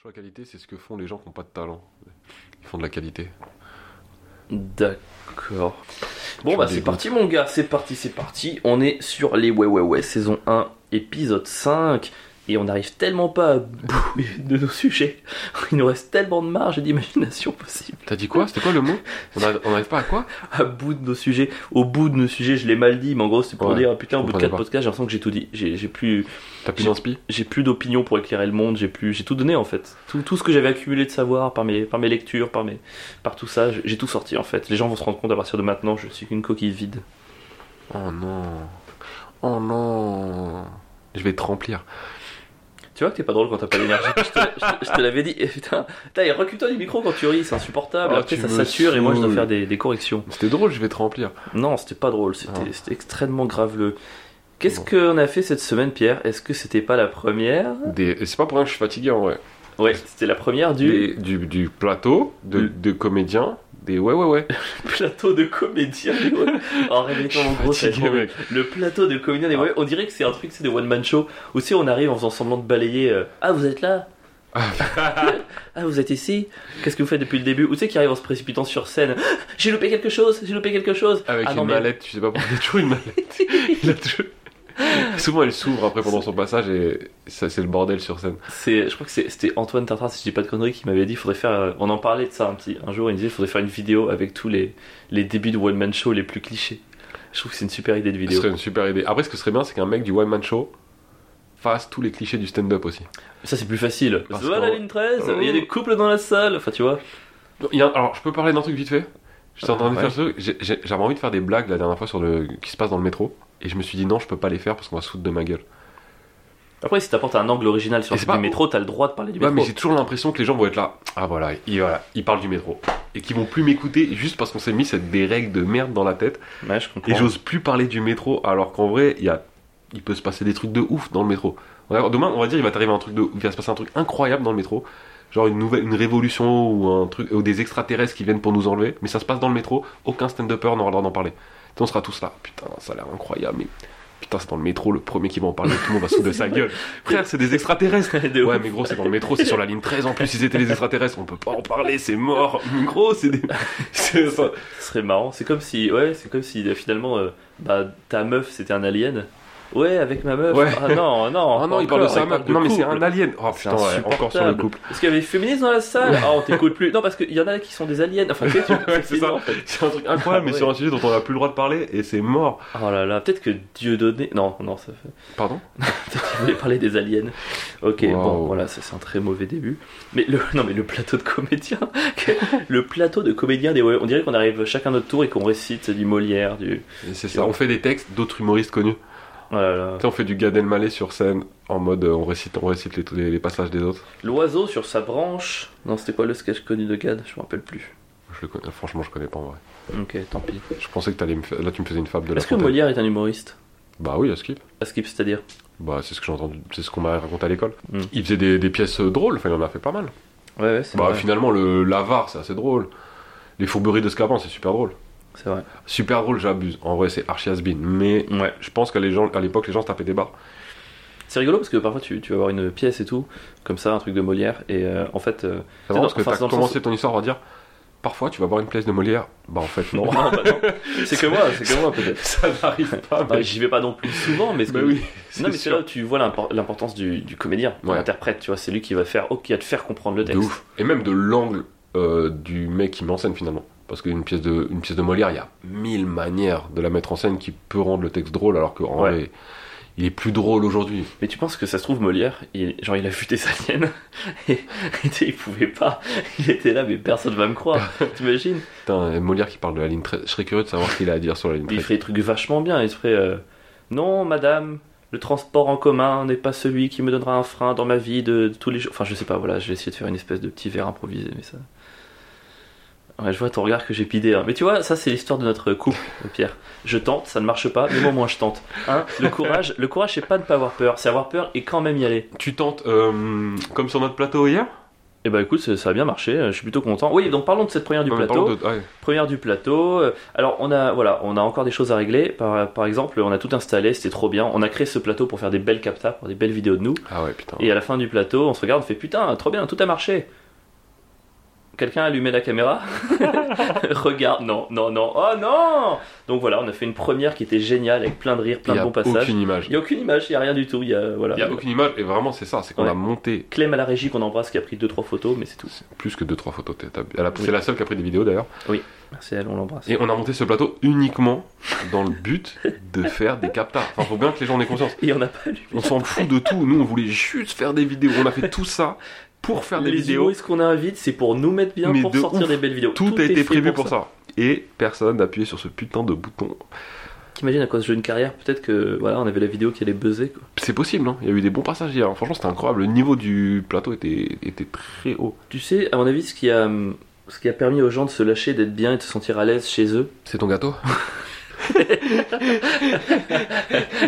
Choix qualité, c'est ce que font les gens qui n'ont pas de talent. Ils font de la qualité. D'accord. Bon bah c'est parti mon gars, c'est parti, c'est parti. On est sur les ouais ouais ouais saison 1, épisode 5. Et on n'arrive tellement pas à bout de nos sujets. Il nous reste tellement de marge et d'imagination possible. T'as dit quoi? C'était quoi le mot? On arrive- on n'arrive pas à quoi? À bout de nos sujets. Au bout de nos sujets, je l'ai mal dit, mais en gros c'est pour Ouais, dire putain, au bout de comprenais 4 pas. podcasts, j'ai l'impression que j'ai tout dit. J'ai plus, T'as plus d'inspi? j'ai plus d'opinion pour éclairer le monde, j'ai plus, j'ai tout donné en fait. Tout, tout ce que j'avais accumulé de savoir par mes, par mes lectures, par mes, par tout ça, j'ai tout sorti en fait. Les gens vont se rendre compte à partir de maintenant, je suis qu'une coquille vide. Oh non. Oh non. Je vais te remplir. Tu vois que t'es pas drôle quand t'as pas d'énergie. je te, l'avais dit. Et putain, putain, et recule-toi du micro quand tu ris, c'est insupportable. Oh, Après ça sature et moi je dois faire des, des corrections. C'était drôle, je vais te remplir. Non, c'était pas drôle, c'était Ah. extrêmement graveleux. Qu'est-ce Bon. qu'on a fait cette semaine, Pierre? Est-ce que c'était pas la première? Des... C'est pas pour rien que je suis fatigué en vrai. Ouais, c'était la première du Des- du, du plateau, de, de comédiens, des ouais ouais ouais. plateau de comédien. des ouais. Oh, réveille-toi mon gros, Fatigué. Le plateau de comédien des ouais, on dirait que c'est un truc, c'est des one man show. Aussi, on arrive en faisant semblant de balayer. euh, ah, vous êtes là Ah, vous êtes ici Qu'est-ce que vous faites depuis le début Ou tu sais qui arrive en se précipitant sur scène J'ai loupé quelque chose J'ai loupé quelque chose Avec Ah une non, mais- mallette, tu sais pas pourquoi il a toujours une mallette. Il a toujours- Souvent elle s'ouvre après pendant son passage et ça c'est le bordel sur scène. C'est, je crois que c'était Antoine Tartare, si je dis pas de conneries, qui m'avait dit faudrait faire. euh, On en parlait de ça un petit un jour. Il disait faudrait faire une vidéo avec tous les les débuts de one man show les plus clichés. Je trouve que c'est une super idée de Ce vidéo. serait une super idée. Après ce que serait bien c'est qu'un mec du one man show fasse tous les clichés du stand-up aussi. Ça c'est plus facile. Parce Voilà la ligne 13. Il y a des couples dans la salle. Enfin tu vois. Il y a- alors je peux parler d'un truc vite fait? J'étais en train de Ouais. faire ce truc, j'avais envie de faire des blagues la dernière fois sur le qui se passe dans le métro et je me suis dit non je peux pas les faire parce qu'on va se foutre de ma gueule. Après si t'apportes un angle original sur le pas- métro, t'as le droit de parler du Ouais métro. mais j'ai toujours l'impression que les gens vont être là. Ah voilà, il, voilà, il parle du métro. Et qu'ils vont plus m'écouter juste parce qu'on s'est mis cette, des règles de merde dans la tête. Ouais, je comprends. Et j'ose plus parler du métro alors qu'en vrai, il, y a, il peut se passer des trucs de ouf dans le métro. Demain, on va dire, il va t'arriver un truc de, il va se passer un truc incroyable dans le métro. Genre une nouvelle, une révolution ou un truc, ou des extraterrestres qui viennent pour nous enlever. Mais ça se passe dans le métro. Aucun stand-upper n'aura le droit d'en parler. On sera tous là. Putain, ça a l'air incroyable. Mais putain, c'est dans le métro. Le premier qui va en parler, tout le monde va se foutre de sa gueule. Frère, c'est des extraterrestres. De Ouais, ouf. mais gros, c'est dans le métro, c'est sur la ligne 13. En plus, ils étaient les extraterrestres. On peut pas en parler, c'est mort. Gros, c'est des. Ce serait marrant. C'est comme si, ouais, c'est comme si euh, finalement, euh, bah, ta meuf c'était un alien. Ouais, avec ma meuf. Ouais. Ah non, non. Ah non, il parle de meuf. Non, mais c'est un alien. Oh putain, ouais, encore sur le couple. Est-ce qu'il y avait des féministes dans la salle Ah, on t'écoute plus. Non, parce qu'il y en a qui sont des aliens. Enfin, c'est ça. énorme, en fait. C'est un truc incroyable, mais Ah ouais. sur un sujet dont on n'a plus le droit de parler et c'est mort. Oh là là, peut-être que Dieu donné. Non, non, ça fait. Pardon Peut-être qu'il voulait parler des aliens. Ok, Wow. bon, voilà, ça, c'est un très mauvais début. Mais le, non, mais le plateau de comédiens, le plateau de comédiens des, on dirait qu'on arrive chacun notre tour et qu'on récite du Molière, du. C'est ça. On fait des textes d'autres humoristes connus. Là là. Tu sais, on fait du Gad Elmaleh sur scène en mode euh, on récite, on récite les, les, les passages des autres. L'oiseau sur sa branche. Non, c'était quoi le sketch connu de Gad Je me rappelle plus. Je le connais, franchement, je connais pas en vrai. Ok, tant pis. Je pensais que t'allais me faire. Là, tu me faisais une fable de la Est-ce que Fontaine. Molière est un humoriste? Bah oui, à Skip. À skip, c'est-à-dire? Bah, c'est ce que j'ai entendu, c'est ce qu'on m'a raconté à l'école. Hmm. Il faisait des, des pièces euh, drôles, enfin, il en a fait pas mal. Ouais, ouais, c'est Bah, vrai. finalement, le l'avare, c'est assez drôle. Les fourberies de Scapin, c'est super drôle. C'est vrai. Super drôle, j'abuse. En vrai, c'est archi has-been. Mais Ouais. je pense qu'à l'époque, les gens se tapaient des barres. C'est rigolo parce que parfois tu, tu vas avoir une pièce et tout, comme ça, un truc de Molière, et euh, en fait. euh, C'est parce que enfin, t'as commencé ton histoire à dire parfois tu vas voir une pièce de Molière. Bah en fait non. Non, bah non. C'est que moi, c'est que moi peut-être. ça n'arrive pas. Mec. J'y vais pas non plus souvent, mais Bah que- oui. Non, mais c'est là où tu vois l'impor- l'importance du, du comédien, de Ouais. l'interprète, tu vois, c'est lui qui va faire, oh, qui va te faire comprendre le De texte. ouf. Et même de l'angle euh, du mec qui met en scène finalement. Parce qu'une pièce de une pièce de Molière, il y a mille manières de la mettre en scène qui peut rendre le texte drôle alors qu'en Ouais. vrai il est plus drôle aujourd'hui. Mais tu penses que ça se trouve, Molière, il, genre il a vu des aliens, et, il pouvait pas, il était là, mais personne va me croire, t'imagines? Putain, Molière qui parle de la ligne 13. Je serais curieux de savoir ce qu'il a à dire sur la ligne Il 13. ferait des trucs vachement bien, il se ferait, euh, non madame, le transport en commun n'est pas celui qui me donnera un frein dans ma vie de, de tous les jours. Enfin, je sais pas, voilà, je vais essayer de faire une espèce de petit verre improvisé, mais ça. Ouais, je vois ton regard que j'ai pidé. hein. Mais tu vois, ça c'est l'histoire de notre couple, Pierre. Je tente, ça ne marche pas, mais moi, moi je tente. Hein le courage, le courage, c'est pas de ne pas avoir peur, c'est avoir peur et quand même y aller. Tu tentes euh, comme sur notre plateau hier? Et bah écoute, ça, ça a bien marché, euh, je suis plutôt content. Oui, donc parlons de cette première du Ouais, plateau. parlons de- ouais. Première du plateau. euh, Alors on a voilà, on a encore des choses à régler. Par, par exemple, on a tout installé, c'était trop bien. On a créé ce plateau pour faire des belles captas, pour des belles vidéos de nous. Ah ouais, putain. Et à la fin du plateau, on se regarde, on fait putain, trop bien, tout a marché. Quelqu'un a allumé la caméra Regarde, non, non, non, oh non Donc voilà, on a fait une première qui était géniale avec plein de rires, plein Il y de a bons passages. aucune image. Il n'y a aucune image, il n'y a rien du tout. Il y a, voilà. Il y a aucune image, et vraiment, c'est ça, c'est qu'on Ouais. a monté Clem à la régie qu'on embrasse qui a pris 2-3 photos, mais c'est tout. plus que 2-3 photos. T'as- t'as- elle a- Oui. C'est la seule qui a pris des vidéos d'ailleurs. Merci à elle, on l'embrasse. Et on a monté ce plateau uniquement dans le but de faire des captas. Enfin, faut bien que les gens en aient conscience. Et on n'a pas lu. On s'en fout de tout. Nous, on voulait juste faire des vidéos. On a fait tout ça pour faire des vidéos. humoristes qu'on invite, c'est pour nous mettre bien, Mais pour de sortir ouf. des belles vidéos. Tout, a été prévu pour ça. Et personne n'a appuyé sur ce putain de bouton. T'imagines à cause de une carrière, peut-être que voilà, on avait la vidéo qui allait buzzer. C'est possible, hein. il y a eu des bons passages hier. Franchement, c'était incroyable. Le niveau du plateau était, était très haut. Tu sais, à mon avis, ce qui a, ce qui a permis aux gens de se lâcher, d'être bien et de se sentir à l'aise chez eux, C'est ton gâteau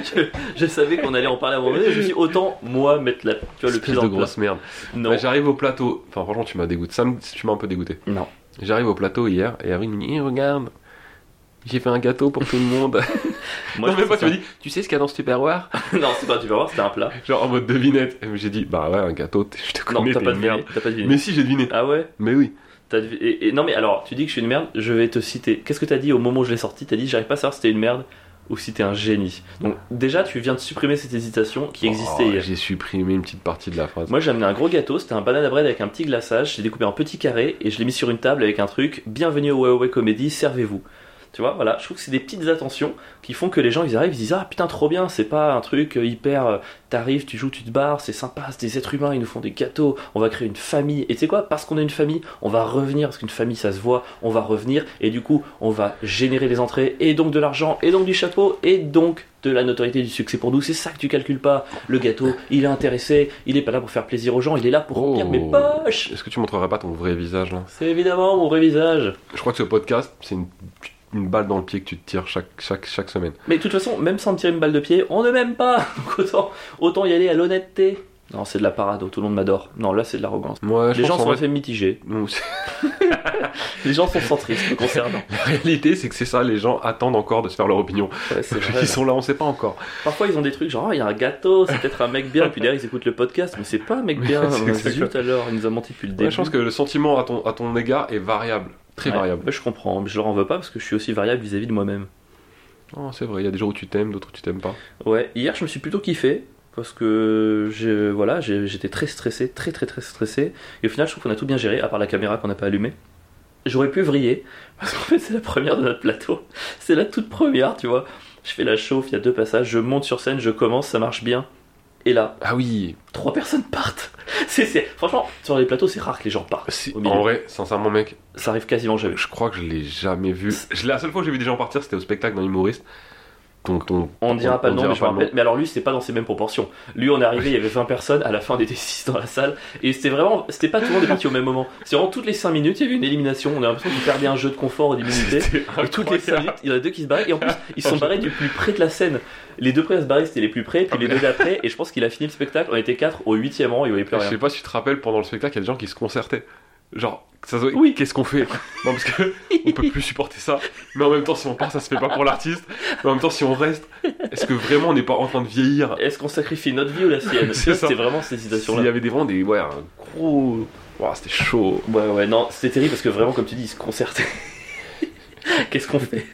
je, je savais qu'on allait en parler à un moment donné, je me suis dit, autant moi mettre la, tu vois, le pied dans de grosse merde. Non, Bah, J'arrive au plateau. Enfin, franchement, tu m'as dégoûté. Ça me- tu m'as un peu dégoûté. non. J'arrive au plateau hier et Avril me dit Eh, Regarde, j'ai fait un gâteau pour tout le monde. Moi, non, je même pas, tu m'as dit Tu sais ce qu'il y a dans ce tupperware? Non, c'est pas, tu vas voir, c'était un plat. Genre en mode devinette. Et j'ai dit Bah ouais, un gâteau, je te Non, connais, t'as t'es pas deviné. merde. T'as pas deviné. Mais si, j'ai deviné. Ah ouais? Mais oui. Et- non mais alors, tu dis que je suis une merde, je vais te citer. Qu'est-ce que t'as dit au moment où je l'ai sorti? T'as dit j'arrive pas à savoir si t'es une merde ou si t'es un génie. Donc déjà tu viens de supprimer cette hésitation qui existait Oh, hier. J'ai supprimé une petite partie de la phrase. Moi j'ai amené un gros gâteau, c'était un banana bread avec un petit glaçage, j'ai découpé en petits carrés et je l'ai mis sur une table avec un truc Bienvenue au Huawei Comedy, servez-vous. Tu vois, voilà, je trouve que c'est des petites attentions qui font que les gens ils arrivent, ils disent Ah putain, trop bien, c'est pas un truc euh, hyper. euh, T'arrives, tu joues, tu te barres, c'est sympa, c'est des êtres humains, ils nous font des gâteaux, on va créer une famille. Et tu sais quoi, parce qu'on a une famille, on va revenir, parce qu'une famille ça se voit, on va revenir et du coup on va générer les entrées et donc de l'argent et donc du chapeau et donc de la notoriété du succès pour nous. C'est ça que tu calcules pas. Le gâteau, il est intéressé, il est pas là pour faire plaisir aux gens, il est là pour remplir Oh. mes poches. Est-ce que tu montrerais pas ton vrai visage là? C'est évidemment mon vrai visage. Je crois que ce podcast, c'est une, une balle dans le pied que tu te tires chaque, chaque, chaque semaine. Mais de toute façon, même sans me tirer une balle de pied, on ne m'aime pas. Donc autant, autant y aller à l'honnêteté. Non, c'est de la parade, tout le monde m'adore. Non, là c'est de l'arrogance. Moi, je Les gens en sont vrai- assez mitigés. Les gens sont centristes concernant. La réalité, c'est que c'est ça, les gens attendent encore de se faire leur opinion. Ouais, vrai. Ils sont là, on sait pas encore. Parfois ils ont des trucs genre, Ah, il y a un gâteau, c'est peut-être un mec bien. Et puis derrière ils écoutent le podcast, mais c'est pas un mec bien. Zut alors, il nous a menti depuis le début. Ouais, je pense que le sentiment à ton, à ton égard est variable. Très Ouais, variable. je comprends, mais je leur en veux pas parce que je suis aussi variable vis-à-vis de moi-même. Oh, c'est vrai, il y a des jours où tu t'aimes, d'autres où tu t'aimes pas. Ouais, hier je me suis plutôt kiffé parce que je, voilà, j'étais très stressé, très très très stressé. Et au final, je trouve qu'on a tout bien géré, à part la caméra qu'on n'a pas allumée. J'aurais pu vriller parce qu'en fait, c'est la première de notre plateau. C'est la toute première, tu vois. Je fais la chauffe, il y a deux passages, je monte sur scène, je commence, ça marche bien. Et là, Ah oui, trois personnes partent. C'est, c'est- Franchement, sur les plateaux, c'est rare que les gens partent. en vrai, sincèrement, mec, Ça arrive quasiment jamais. je crois que je l'ai jamais vu. La seule fois que j'ai vu des gens partir, c'était au spectacle d'un humoriste. On, ne dira pas le nom, mais je me rappelle. Mais alors lui, c'était pas dans ces mêmes proportions. Lui, on est arrivé, il y avait 20 personnes, à la fin, on était 6 dans la salle. Et c'était vraiment, c'était pas tout le monde est parti au même moment. C'est vraiment toutes les 5 minutes, il y avait une élimination. On a l'impression qu'ils perdaient un jeu de confort d'immunité. C'était Et toutes les 5 incroyable. minutes, il y en a deux qui se barraient. Et en plus, ils se sont barrés du plus près de la scène. Les deux premiers à se barrer, c'était les plus près, puis les deux d'après. Et je pense qu'il a fini le spectacle. On était 4 au 8 rang, il voyait plus Je rien. sais pas si tu te rappelles, pendant le spectacle, il y a des gens qui se concertaient. Genre, ça se... Oui. qu'est-ce qu'on fait? Non, parce que on peut plus supporter ça. Mais en même temps, si on part, ça se fait pas pour l'artiste. Mais en même temps, si on reste, est-ce que vraiment on n'est pas en train de vieillir? Est-ce qu'on sacrifie notre vie ou la sienne? C'est ça. Vraiment cette S'il hésitation-là. y avait des vraiment des. Ouais, un gros. Ouah, c'était chaud. Ouais, ouais, non, c'était terrible parce que vraiment, comme tu dis, ils se concertaient. Qu'est-ce qu'on fait?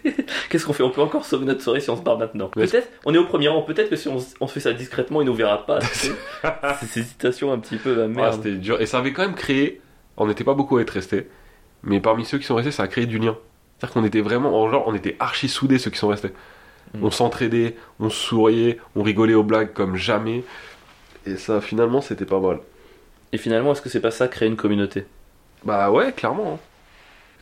Qu'est-ce qu'on fait? On peut encore sauver notre soirée si on se barre maintenant. Peut-être, on est au premier rang, peut-être que si on, fait ça discrètement, il nous verra pas. ces hésitations un petit peu, bah Ah, merde. c'était dur. Et ça avait quand même créé. On n'était pas beaucoup à être restés. Mais parmi ceux qui sont restés, ça a créé du lien. C'est-à-dire qu'on était vraiment. en Genre, on était archi soudés, ceux qui sont restés. Mm. On s'entraidait, on souriait, on rigolait aux blagues comme jamais. Et ça, finalement, c'était pas mal. Et finalement, est-ce que c'est pas ça, créer une communauté? Bah ouais, clairement. hein.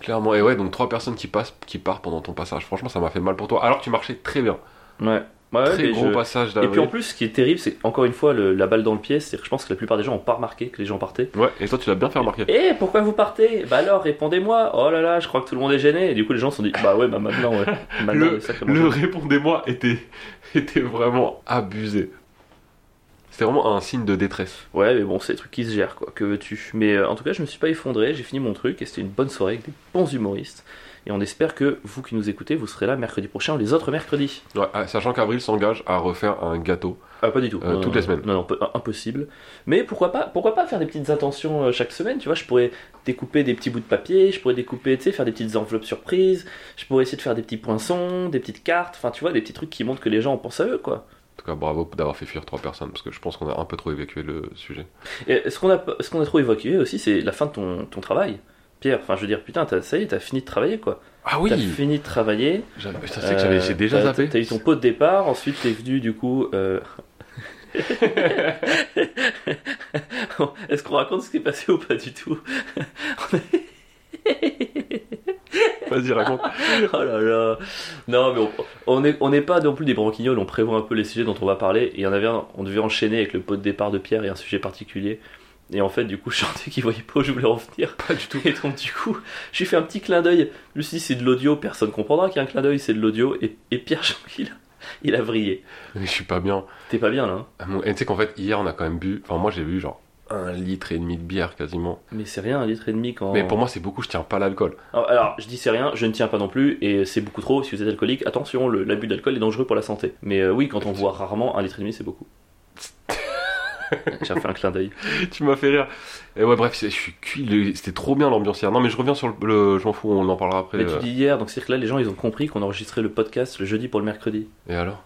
Clairement. Et ouais, donc trois personnes qui passent, qui partent pendant ton passage. Franchement, ça m'a fait mal pour toi. Alors que tu marchais très bien. Ouais. Ouais, très gros je- passage Et d'avril. puis en plus, ce qui est terrible, c'est encore une fois le- la balle dans le pied. C'est que je pense que la plupart des gens ont pas remarqué que les gens partaient. Ouais, et toi, tu l'as bien fait remarquer. Eh, pourquoi vous partez? Bah alors, répondez-moi. Oh là là, je crois que tout le monde est gêné. Et du coup, les gens se sont dit, bah ouais, bah maintenant, ouais. Maintenant, Le, le répondez-moi était, était vraiment abusé. C'était vraiment un signe de détresse. Ouais, mais bon, c'est des trucs qui se gèrent, quoi. Que veux-tu? Mais euh, en tout cas, je me suis pas effondré, j'ai fini mon truc et c'était une bonne soirée avec des bons humoristes. Et on espère que vous qui nous écoutez, vous serez là mercredi prochain ou les autres mercredis. Ouais, ah, sachant qu'Avril s'engage à refaire un gâteau. Ah, pas du tout. Euh, Non, toutes non, les semaines. Non, non, impossible. Mais pourquoi pas, pourquoi pas faire des petites intentions euh, chaque semaine, tu vois Je pourrais découper des petits bouts de papier, je pourrais découper, tu sais, faire des petites enveloppes surprises, je pourrais essayer de faire des petits poinçons, des petites cartes, enfin, tu vois, des petits trucs qui montrent que les gens pensent à eux, quoi. En tout cas, bravo d'avoir fait fuir trois personnes, parce que je pense qu'on a un peu trop évacué le sujet. Et ce qu'on a, ce qu'on a trop évacué aussi, c'est la fin de ton, ton travail. Pierre, enfin, je veux dire, putain, ça y est, t'as fini de travailler, quoi. Ah T'as fini de travailler. Putain, c'est que j'avais- j'ai déjà Euh, t'as- zappé. T'as eu ton pot de départ, ensuite t'es venu du coup. euh, Est-ce qu'on raconte ce qui est passé ou pas du tout Vas-y, raconte. Oh là là Non, mais on- on n'est on n'est pas non plus des branquignoles, on prévoit un peu les sujets dont on va parler. Et il y en avait un, on devait enchaîner avec le pot de départ de Pierre et un sujet particulier. Et en fait, du coup, je sentais qu'il voyait pas où je voulais en venir. Pas du tout. Et donc, du coup, j'ai fait un petit clin d'œil. Je me suis dit, c'est de l'audio, personne comprendra qu'il y a un clin d'œil, c'est de l'audio. Et, et Pierre, il a, il a vrillé. Mais je suis pas bien. T'es pas bien là, hein Ah, Et tu sais qu'en fait, hier, on a quand même bu. Enfin, moi, j'ai bu genre un litre et demi de bière quasiment. Mais c'est rien, un litre et demi quand. Mais pour moi, c'est beaucoup, je tiens pas l'alcool. Alors, alors, je dis c'est rien, je ne tiens pas non plus, et c'est beaucoup trop. Si vous êtes alcoolique, attention, l'abus d'alcool est dangereux pour la santé. Mais euh, oui, quand on voit rarement, un litre et demi, c'est beaucoup. J'ai fait un clin d'œil. tu m'as fait rire. Et ouais, bref, c'est- je suis cuit. C'était trop bien l'ambiance hier. Non, mais je reviens sur le. le- je m'en fous, on en parlera après. Mais tu euh. dis hier, donc c'est-à-dire que là, les gens, ils ont compris qu'on enregistrait le podcast le jeudi pour le mercredi. Et alors?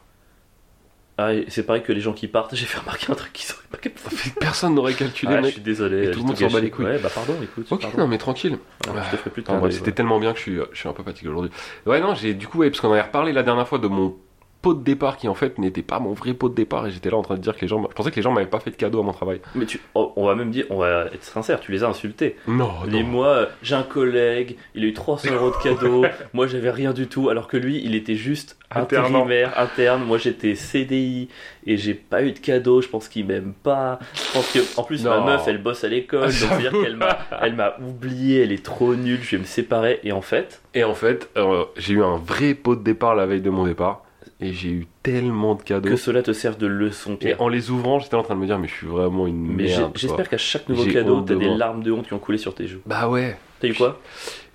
Ah, c'est pareil que les gens qui partent, j'ai fait remarquer un truc qu'ils auraient pas capté. Personne n'aurait calculé, Ah, je mec. suis désolé. Et tout j'ai le monde tout s'en bat les couilles. Ouais, bah pardon, écoute. Ok, pardon. non, mais tranquille. Voilà, je te ferai plus ouais, d'œil, C'était tellement bien que je suis, je suis un peu fatigué aujourd'hui. Ouais, non, j'ai du coup, ouais, parce qu'on avait reparlé la dernière fois de mon pot de départ qui en fait n'était pas mon vrai pot de départ et j'étais là en train de dire que les gens. Je pensais que les gens m'avaient pas fait de cadeau à mon travail. Mais tu, on va même dire, on va être sincère, tu les as insultés. Non, non. moi, j'ai un collègue, il a eu 300 euros de cadeau. moi, j'avais rien du tout, alors que lui, il était juste intérimaire, interne. Moi, j'étais CDI et j'ai pas eu de cadeau. Je pense qu'il m'aime pas. Je pense que, en plus, ma meuf, elle bosse à l'école. donc, c'est-à-dire qu'elle m'a, elle m'a oublié, elle est trop nulle. Je vais me séparer. Et en fait, Et en fait, euh, j'ai eu un vrai pot de départ la veille de mon départ et j'ai eu tellement de cadeaux. que cela te serve de leçon, Et Pierre. en les ouvrant, j'étais en train de me dire, mais je suis vraiment une Mais merde. j'espère qu'à chaque nouveau cadeau, t'as de des moi. larmes de honte qui ont coulé sur tes joues. Bah ouais. T'as eu quoi?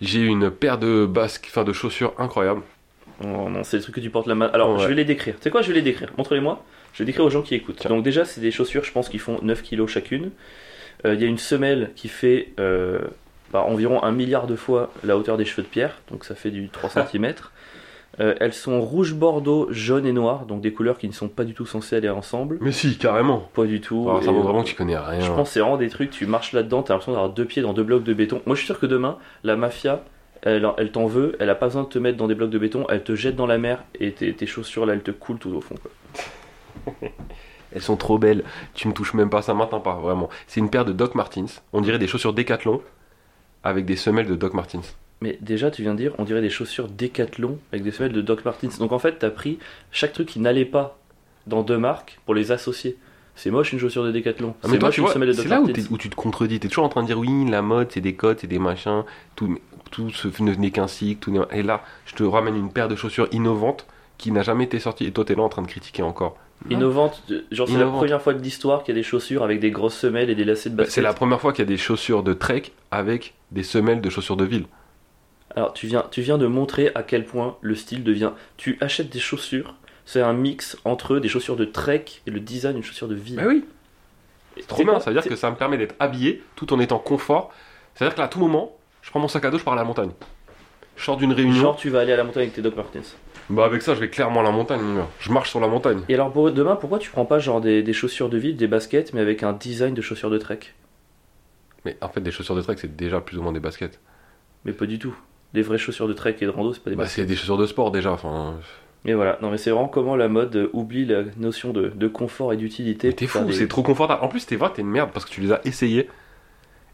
J'ai eu une paire de basques, enfin de chaussures incroyables. Oh non, c'est des trucs que tu portes la main. Alors, Ouais. je vais les décrire. Tu sais quoi, je vais les décrire? Montre-les-moi. Je vais décrire aux gens qui écoutent. Tiens. Donc, déjà, c'est des chaussures, je pense, qui font 9 kilos chacune. Euh, Il y a une semelle qui fait euh, bah, environ un milliard de fois la hauteur des cheveux de Pierre. Donc, ça fait du 3 cm. Elles sont rouge, bordeaux, jaune et noir. Donc, des couleurs qui ne sont pas du tout censées aller ensemble. Mais si, carrément. Pas du tout. Alors, ça montre euh, vraiment que tu connais rien. je pense que c'est vraiment des trucs, tu marches là-dedans, t'as l'impression d'avoir deux pieds dans deux blocs de béton. Moi je suis sûr que demain, la mafia, elle, elle t'en veut, elle a pas besoin de te mettre dans des blocs de béton, elle te jette dans la mer et tes, tes chaussures là, elles te coulent tout au fond. Quoi. Elles sont trop belles. Tu me touches même pas, ça m'atteint pas, vraiment. C'est une paire de Doc Martens. On dirait des chaussures Decathlon avec des semelles de Doc Martens. Mais déjà, tu viens de dire, on dirait des chaussures décathlon avec des semelles de Doc Martens. Donc en fait, t'as pris chaque truc qui n'allait pas dans deux marques pour les associer. C'est moche une chaussure de décathlon. Ah, c'est moche une vois, semelle de c'est Doc là où, Martens. t'es- où tu te contredis. T'es toujours en train de dire oui, la mode, c'est des codes, c'est des machins, tout, ce n'est qu'un cycle. Tout et là, je te ramène une paire de chaussures innovantes qui n'a jamais été sortie. Et toi, t'es là en train de critiquer encore. Innovante, genre c'est la première fois de l'histoire qu'il y a des chaussures avec des grosses semelles et des lacets de Bah, basket. c'est la première fois qu'il y a des chaussures de trek avec des semelles de chaussures de ville. Alors, tu viens, tu viens de montrer à quel point le style devient. Tu achètes des chaussures, c'est un mix entre des chaussures de trek et le design d'une chaussure de ville. Bah oui, C'est trop bien. Ça veut dire que ça me permet d'être habillé tout en étant confort. C'est-à-dire que là, à tout moment, je prends mon sac à dos, je pars à la montagne. Je sors d'une réunion. Genre, tu vas aller à la montagne avec tes Doc Martens. Bah avec ça, je vais clairement à la montagne. mon gars. Je marche sur la montagne. Et alors, pour demain, pourquoi tu prends pas genre des, des chaussures de ville, des baskets, mais avec un design de chaussures de trek? Mais en fait, des chaussures de trek, c'est déjà plus ou moins des baskets. Mais pas du tout. Les vraies chaussures de trek et de rando, c'est pas des Bah, c'est des chaussures de sport déjà. Enfin, Mais voilà, non mais c'est vraiment comment la mode euh, oublie la notion de, de confort et d'utilité. t'es fou, des- c'est trop confortable. En plus, t'es vrai, t'es une merde parce que tu les as essayés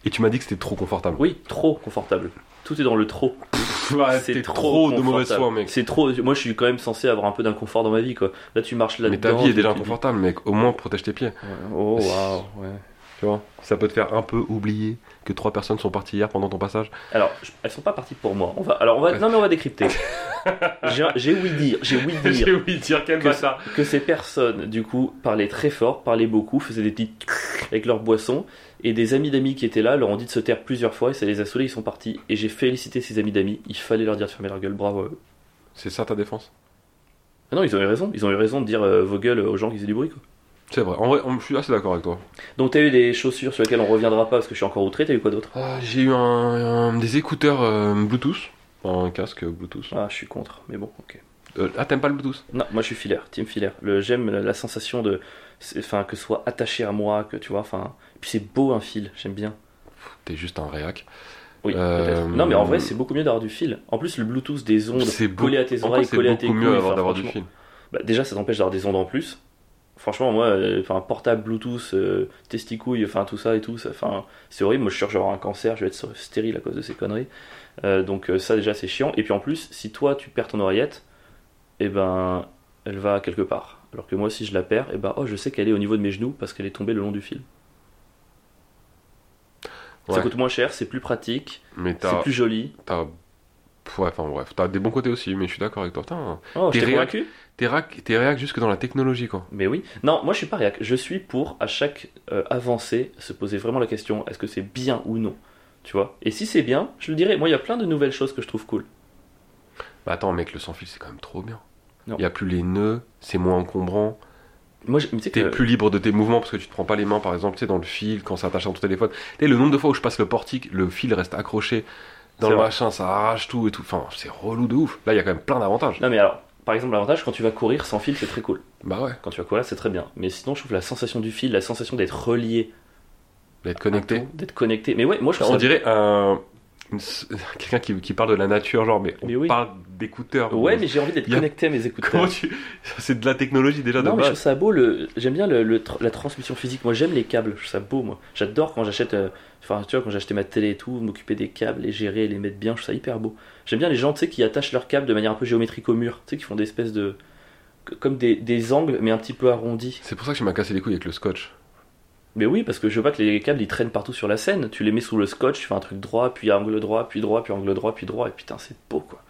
et tu m'as dit que c'était trop confortable. Oui, trop confortable. Tout est dans le trop. Ouais, c'est trop, trop de mauvaise foi, mec. C'est trop. Moi, je suis quand même censé avoir un peu d'inconfort dans ma vie, quoi. Là, tu marches là-dedans. Mais ta vie est déjà inconfortable, mec. Au moins, protège tes pieds. Ouais, Oh waouh, ouais. Tu vois Ça peut te faire un peu oublier que trois personnes sont parties hier pendant ton passage. Alors, je- elles sont pas parties pour moi. On va, alors, on va, non mais on va décrypter. J'ai ouï dire, j'ai ouï dire J'ai de dire quel que, bâtard. que ces personnes, du coup, parlaient très fort, parlaient beaucoup, faisaient des petits avec leur boisson, et des amis d'amis qui étaient là leur ont dit de se taire plusieurs fois, et ça les a saoulés, ils sont partis. Et j'ai félicité ces amis d'amis, il fallait leur dire de fermer leur gueule, bravo. C'est ça ta défense? Ah non, ils ont eu raison, ils ont eu raison de dire euh, vos gueules aux gens qui faisaient du bruit. Quoi. C'est vrai. En vrai, je suis assez d'accord avec toi. Donc t'as eu des chaussures sur lesquelles on reviendra pas parce que je suis encore outré, t'as eu quoi d'autre? Euh, J'ai eu un, un- des écouteurs euh, Bluetooth. Un casque Bluetooth. Ah, je suis contre, mais bon, ok. Euh, ah, t'aimes pas le Bluetooth? Non, moi je suis filaire, team filaire. Le, j'aime la, sensation de, c'est- enfin, que ce soit attaché à moi, que tu vois, enfin, puis c'est beau un fil, j'aime bien. T'es juste un réac. Oui, Euh. Non, mais en vrai, c'est beaucoup mieux d'avoir du fil. En plus, le Bluetooth des ondes C'est collées à tes oreilles, c'est collées à tes beaucoup couilles. mieux d'avoir du fil. bah, déjà, ça t'empêche d'avoir des ondes en plus. Franchement, moi, euh, enfin, portable, Bluetooth, euh, testicouille, enfin, tout ça et tout, enfin, c'est horrible. Moi, je suis sûr que un cancer, je vais être stérile à cause de ces conneries. Euh, donc, euh, ça, déjà, c'est chiant. Et puis, en plus, si toi, tu perds ton oreillette, eh ben, elle va quelque part. Alors que moi, si je la perds, eh ben, oh, je sais qu'elle est au niveau de mes genoux parce qu'elle est tombée le long du fil. Ça coûte moins cher, c'est plus pratique, c'est plus joli. t'as- Ouais, enfin bref, t'as des bons côtés aussi, mais je suis d'accord avec toi. Oh, T'es réac- convaincu t'es réac, t'es réac jusque dans la technologie, quoi. Mais oui. Non, moi je suis pas réac. Je suis pour, à chaque euh, avancée, se poser vraiment la question est-ce que c'est bien ou non? Tu vois? Et si c'est bien, je le dirais. Moi, il y a plein de nouvelles choses que je trouve cool. Bah attends, mec, le sans fil, c'est quand même trop bien. Il y a plus les nœuds, c'est moins encombrant. Moi, je- T'es que. plus libre de tes mouvements parce que tu te prends pas les mains, par exemple, tu sais, dans le fil, quand c'est attaché à ton téléphone. Tu sais, le nombre de fois où je passe le portique, le fil reste accroché dans le vrai. machin, ça arrache tout et tout. Enfin, c'est relou de ouf. Là, il y a quand même plein d'avantages. Non, mais alors, par exemple, l'avantage, quand tu vas courir sans fil, c'est très cool. Bah ouais, Quand tu vas courir, c'est très bien. Mais sinon, je trouve la sensation du fil, la sensation d'être relié, d'être connecté. d'être connecté. Mais ouais, moi je trouve On ça. dirait un. Quelqu'un qui, qui parle de la nature, genre, mais on Mais oui. parle d'écouteurs. Ouais, mais j'ai envie d'être a- connecté à mes écouteurs. Tu. C'est de la technologie déjà Non, de mais je trouve ça beau. Le... J'aime bien le, le tr- la transmission physique. Moi, j'aime les câbles. Je trouve ça beau, moi. J'adore quand j'achète. euh, Enfin, tu vois, quand acheté ma télé et tout, m'occuper des câbles, les gérer, les mettre bien. Je trouve ça hyper beau. J'aime bien les gens, tu sais, qui attachent leurs câbles de manière un peu géométrique au mur. Tu sais, qui font des espèces de. Comme des, des angles, mais un petit peu arrondis. C'est pour ça que je m'as cassé les couilles avec le scotch. Mais oui, parce que je veux pas que les câbles ils traînent partout sur la scène. Tu les mets sous le scotch, tu fais un truc droit, puis angle droit, puis droit, puis angle droit, puis droit, et putain, c'est beau quoi.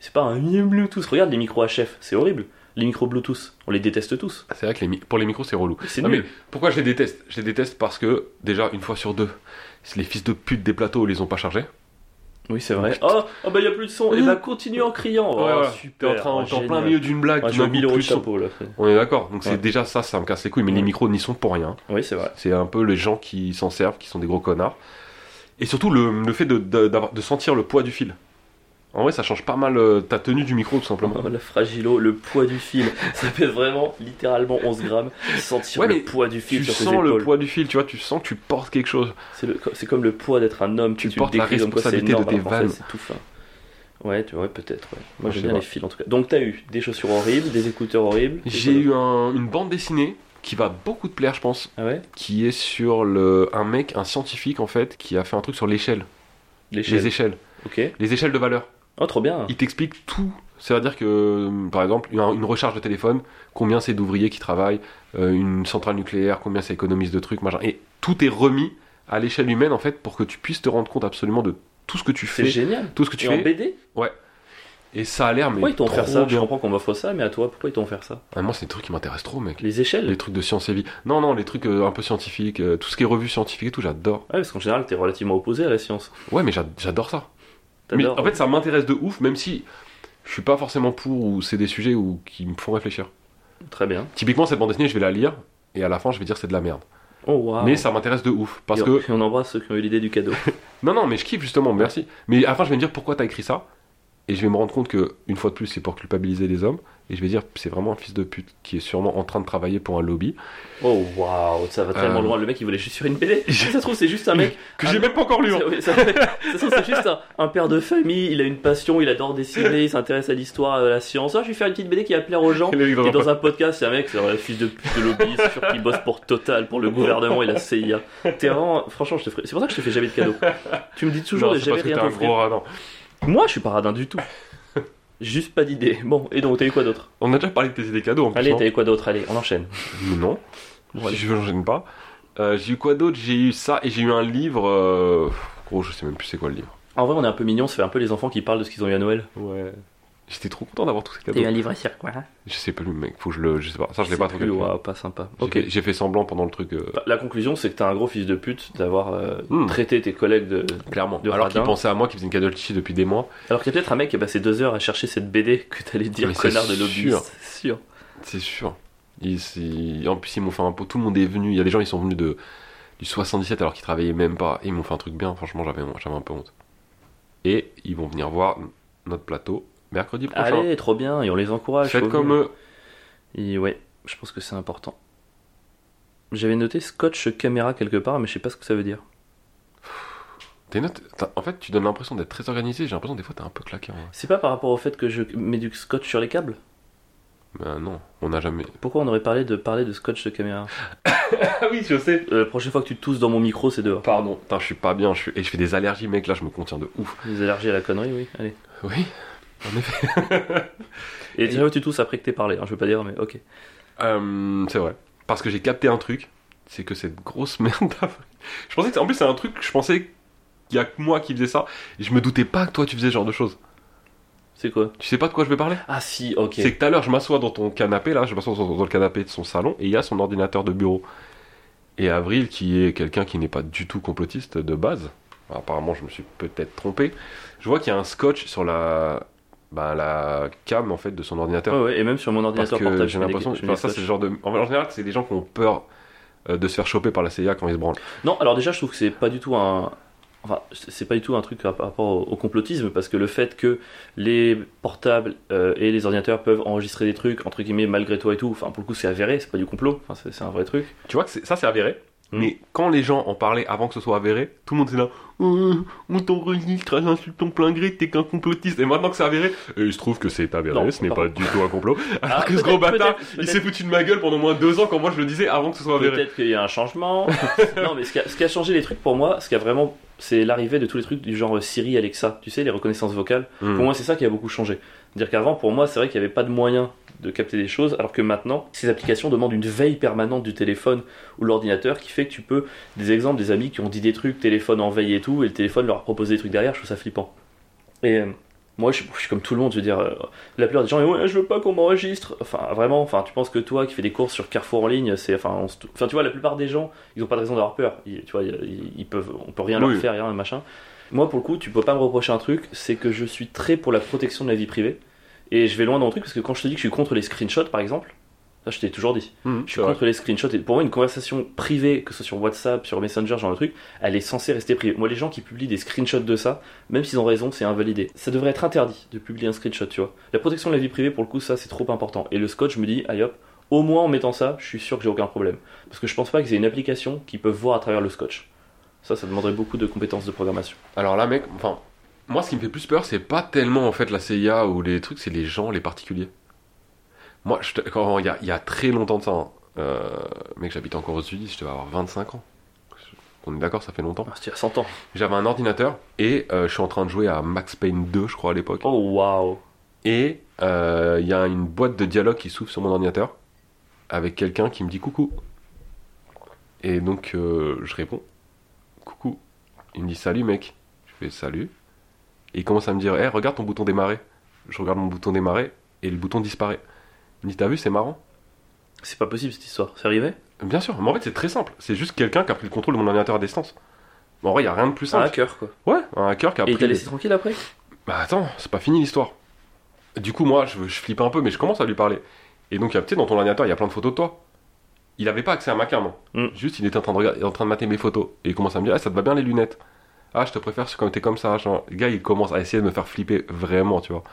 C'est pas un Bluetooth. Regarde les micros HF, c'est horrible. Les micros Bluetooth, on les déteste tous. C'est vrai que les pour les micros, c'est relou. C'est nul. mais pourquoi je les déteste? Je les déteste parce que, déjà, une fois sur deux, les fils de pute des plateaux les ont pas chargés. Oui, c'est vrai. Oh, oh bah y a plus de son. Et bah continue en criant. Oh, Ouais. T'es super. en, train, oh, en plein milieu d'une blague, Ouais, tu j'ai n'as 1000 euros de plus son. chapeau là. On est d'accord. Donc c'est déjà ça, ça me casse les couilles. Mais les micros n'y sont pour rien. Oui, c'est vrai. C'est un peu les gens qui s'en servent, qui sont des gros connards. Et surtout le, le fait de, de, d'avoir- de sentir le poids du fil. En vrai, ça change pas mal euh, ta tenue du micro, tout simplement. Oh, la fragilo, le poids du fil. Ça fait vraiment littéralement 11 grammes. Sentir Ouais, le poids du fil Tu sur tes sens le poids du fil, tu vois, tu sens que tu portes quelque chose. C'est comme le poids d'être un homme. Tu portes la comme quoi responsabilité de tes vannes. C'est tout fin. Ouais, tu vois, peut-être. Ouais. Moi, j'aime bien les fils en tout cas. Donc, t'as eu des chaussures horribles, des écouteurs horribles. J'ai eu un- une bande dessinée qui va beaucoup te plaire, je pense, Ah ouais? Qui est sur le, un mec, un scientifique en fait, qui a fait un truc sur l'échelle, L'échelle. les échelles, Ok. les échelles de valeur. Oh, trop bien. Il t'explique tout. C'est-à-dire que, par exemple, une, recharge de téléphone, combien c'est d'ouvriers qui travaillent, euh, une centrale nucléaire, combien ça économise de trucs, machin. Et tout est remis à l'échelle humaine, en fait, pour que tu puisses te rendre compte absolument de tout ce que tu C'est fais, génial. tout ce que tu Et en fais. BD Et ça a l'air, mais Pourquoi ils t'ont offert ça? Je bien. comprends qu'on m'offre ça, mais à toi, pourquoi ils t'ont offert ça? Ah, moi, c'est des trucs qui m'intéressent trop, mec. Les échelles? Les trucs de science et vie. Non, non, les trucs euh, un peu scientifiques, euh, tout ce qui est revue scientifique et tout, j'adore. Ouais, parce qu'en général, t'es relativement opposé à la science. Ouais, mais j'a- j'adore ça. Mais en fait, ça m'intéresse de ouf, même si je suis pas forcément pour ou c'est des sujets où, qui me font réfléchir. Très bien. Typiquement, cette bande dessinée, je vais la lire et à la fin, je vais dire c'est de la merde. Oh, waouh. Mais ça m'intéresse de ouf parce Et que on embrasse ceux qui ont eu l'idée du cadeau. non, non, mais je kiffe justement, merci. Mais à la fin, je vais me dire pourquoi t'as écrit ça? Et je vais me rendre compte que une fois de plus, c'est pour culpabiliser les hommes et je vais dire c'est vraiment un fils de pute qui est sûrement en train de travailler pour un lobby Oh waouh, ça va tellement Euh. loin. Le mec il voulait juste sur une BD. Ça se trouve, c'est juste un mec. que j'ai même pas encore lu. hein. Ça, ça se trouve, c'est juste un, un père de famille. Il a une passion, il adore dessiner, il s'intéresse à l'histoire, à la science. Ah, je vais faire une petite BD qui va plaire aux gens. Et dans un podcast, c'est un mec, c'est un fils de pute de lobby, c'est sûr qu'il bosse pour Total, pour le gouvernement et la CIA. T'es vraiment, franchement, je te ferai- c'est pour ça que je te fais jamais de cadeaux. Tu me dis toujours Non, de jamais rien t'offrir. Moi, je suis pas radin du tout. Juste pas d'idée. Bon, et donc, t'as eu quoi d'autre? On a déjà parlé de tes idées cadeaux en. Allez, t'as eu quoi d'autre? Allez, on enchaîne. non. Bon, allez. je gêne pas. Euh, j'ai eu quoi d'autre? J'ai eu ça et j'ai eu un livre. euh, Gros, je sais même plus c'est quoi le livre. En vrai, on est un peu mignons, ça fait un peu les enfants qui parlent de ce qu'ils ont eu à Noël. Ouais. J'étais trop content d'avoir tous ces T'as eu cadeaux. un livre sur quoi Je sais plus, mec. Faut que je le. Je sais pas. Ça, je l'ai pas calculé. ouais, pas sympa. Ok. J'ai fait semblant pendant le truc. euh, Bah, La conclusion, c'est que t'es un gros fils de pute d'avoir euh, Hmm. traité tes collègues de. Clairement. De Alors radin. qu'il pensait à moi qui faisait une cadeau de depuis des mois. Alors qu'il y a peut-être un mec qui a passé deux heures à chercher cette BD que t'allais dire Mais c'est connard de lobbyiste. C'est sûr. C'est sûr. Ils- en plus, ils m'ont fait un pot. Tout le monde est venu. Il y a des gens, ils sont venus de du 77 alors qu'ils travaillaient même pas. Et ils m'ont fait un truc bien. Franchement, j'avais j'avais un peu honte. Et ils vont venir voir notre plateau mercredi prochain. Allez, trop bien, et on les encourage. Faites comme eux. Et ouais, je pense que c'est important. J'avais noté scotch caméra quelque part, mais je sais pas ce que ça veut dire. Tes notes, en fait, tu donnes l'impression d'être très organisé. J'ai l'impression que des fois, t'es un peu claqué. vrai. C'est pas par rapport au fait que je mets du scotch sur les câbles? Ben non, on n'a jamais. Pourquoi on aurait parlé de parler de scotch de caméra? Ah oui, je sais. Euh, La prochaine fois que tu tousses dans mon micro, c'est dehors. Pardon. Putain, je suis pas bien. Je suis... Et je fais des allergies, mec. Là, je me contiens de ouf. Des allergies à la connerie, oui. Allez. Oui. En effet. Et déjà, tu tousses après que t'aies parlé, hein, je veux pas dire, mais ok. Euh, c'est vrai. Parce que j'ai capté un truc, c'est que cette grosse merde. Je pensais que en plus c'est un truc, je pensais qu'il y a que moi qui faisais ça, et je me doutais pas que toi tu faisais ce genre de choses. C'est quoi? Tu sais pas de quoi je vais parler? Ah si, ok. C'est que tout à l'heure je m'assois dans ton canapé là, je m'assois dans, dans le canapé de son salon, et il y a son ordinateur de bureau. Et Avril, qui est quelqu'un qui n'est pas du tout complotiste de base, apparemment je me suis peut-être trompé, je vois qu'il y a un scotch sur la, bah, la cam en fait de son ordinateur. Ouais, ouais, et même sur mon Parce ordinateur que portable, j'ai l'impression que ça c'est le genre de. En général, c'est des gens qui ont peur euh, de se faire choper par la CIA quand ils se branlent. Non, alors déjà, je trouve que c'est pas du tout un. Enfin, c'est pas du tout un truc par rapport au, complotisme, parce que le fait que les portables euh, et les ordinateurs peuvent enregistrer des trucs, entre guillemets, malgré toi et tout, enfin, pour le coup, c'est avéré, c'est pas du complot, enfin, c'est un vrai truc. Tu vois que ça c'est avéré. Mm. Mais quand les gens en parlaient avant que ce soit avéré, tout le monde était là. Oh, on t'enregistre à ton plein gré, t'es qu'un complotiste. Et maintenant que c'est avéré, et il se trouve que c'est avéré, Non, ce n'est pas du tout un complot. Alors Ah, que ce gros bâtard, il s'est foutu de ma gueule pendant au moins deux ans quand moi je le disais avant que ce soit avéré. Peut-être qu'il y a un changement. non, mais ce qui, a, ce qui a changé les trucs pour moi, ce qui a vraiment. C'est l'arrivée de tous les trucs du genre euh, Siri, Alexa, tu sais, les reconnaissances vocales. Mm. Pour moi, c'est ça qui a beaucoup changé. C'est-à-dire qu'avant, pour moi, c'est vrai qu'il n'y avait pas de moyen de capter des choses, alors que maintenant, ces applications demandent une veille permanente du téléphone ou l'ordinateur qui fait que tu peux. Des exemples, des amis qui ont dit des trucs, téléphone en veille et tout, et le téléphone leur a proposé des trucs derrière, je trouve ça flippant. Et euh, moi, je, je suis comme tout le monde, je veux dire, euh, la plupart des gens, ouais, je veux pas qu'on m'enregistre. Enfin, vraiment, enfin, tu penses que toi qui fais des courses sur Carrefour en ligne, c'est. Enfin, on se- enfin, tu vois, la plupart des gens, ils ont pas de raison d'avoir peur. Ils- tu vois, ils, ils peuvent, on peut rien Oui. leur faire, rien, machin. Moi, pour le coup, tu peux pas me reprocher un truc, c'est que je suis très pour la protection de la vie privée. Et je vais loin dans le truc parce que quand je te dis que je suis contre les screenshots, par exemple, ça je t'ai toujours dit. Mm, Je suis vrai. contre les screenshots. Et pour moi, une conversation privée, que ce soit sur WhatsApp, sur Messenger, genre de truc, elle est censée rester privée. Moi, les gens qui publient des screenshots de ça, même s'ils ont raison, c'est invalidé. Ça devrait être interdit de publier un screenshot, tu vois. La protection de la vie privée, pour le coup, ça c'est trop important. Et le scotch, me dis, aïe hop, au moins en mettant ça, je suis sûr que j'ai aucun problème. Parce que je pense pas que c'est une application qui peuvent voir à travers le scotch. Ça, ça demanderait beaucoup de compétences de programmation. Alors là, mec, enfin, moi, ce qui me fait plus peur, c'est pas tellement en fait la CIA ou les trucs, c'est les gens, les particuliers. Moi, je te- quand il y a, il y a très longtemps de ça, hein, euh, mec, j'habite encore aux Unis, je devais avoir 25 ans. On est d'accord, ça fait longtemps. Ah, il y a 100 ans. J'avais un ordinateur et euh, je suis en train de jouer à Max Payne 2, je crois, à l'époque. Oh waouh! Et euh, il y a une boîte de dialogue qui s'ouvre sur mon ordinateur avec quelqu'un qui me dit coucou. Et donc je réponds coucou. Il me dit salut mec. Je fais salut. Et il commence à me dire, hé, regarde ton bouton démarrer. Je regarde mon bouton démarrer et le bouton disparaît. Il me dit, t'as vu, c'est marrant. C'est pas possible cette histoire. C'est arrivé? Bien sûr, mais en fait c'est très simple. C'est juste quelqu'un qui a pris le contrôle de mon ordinateur à distance. En vrai, il a rien de plus Un simple. hacker quoi. Ouais, un hacker qui a Et il pris. t'a laissé tranquille après? Bah attends, c'est pas fini l'histoire. Du coup, moi, je, je flippe un peu, mais je commence à lui parler. Et donc, tu sais, dans ton ordinateur, il y a plein de photos de toi. Il avait pas accès à ma cam. Mm. Juste, il était en train, de regarder, en train de mater mes photos. Et il commence à me dire, ah, ça te va bien les lunettes? Ah, je te préfère quand t'es comme ça. Genre, le gars, il commence à essayer de me faire flipper vraiment, tu vois.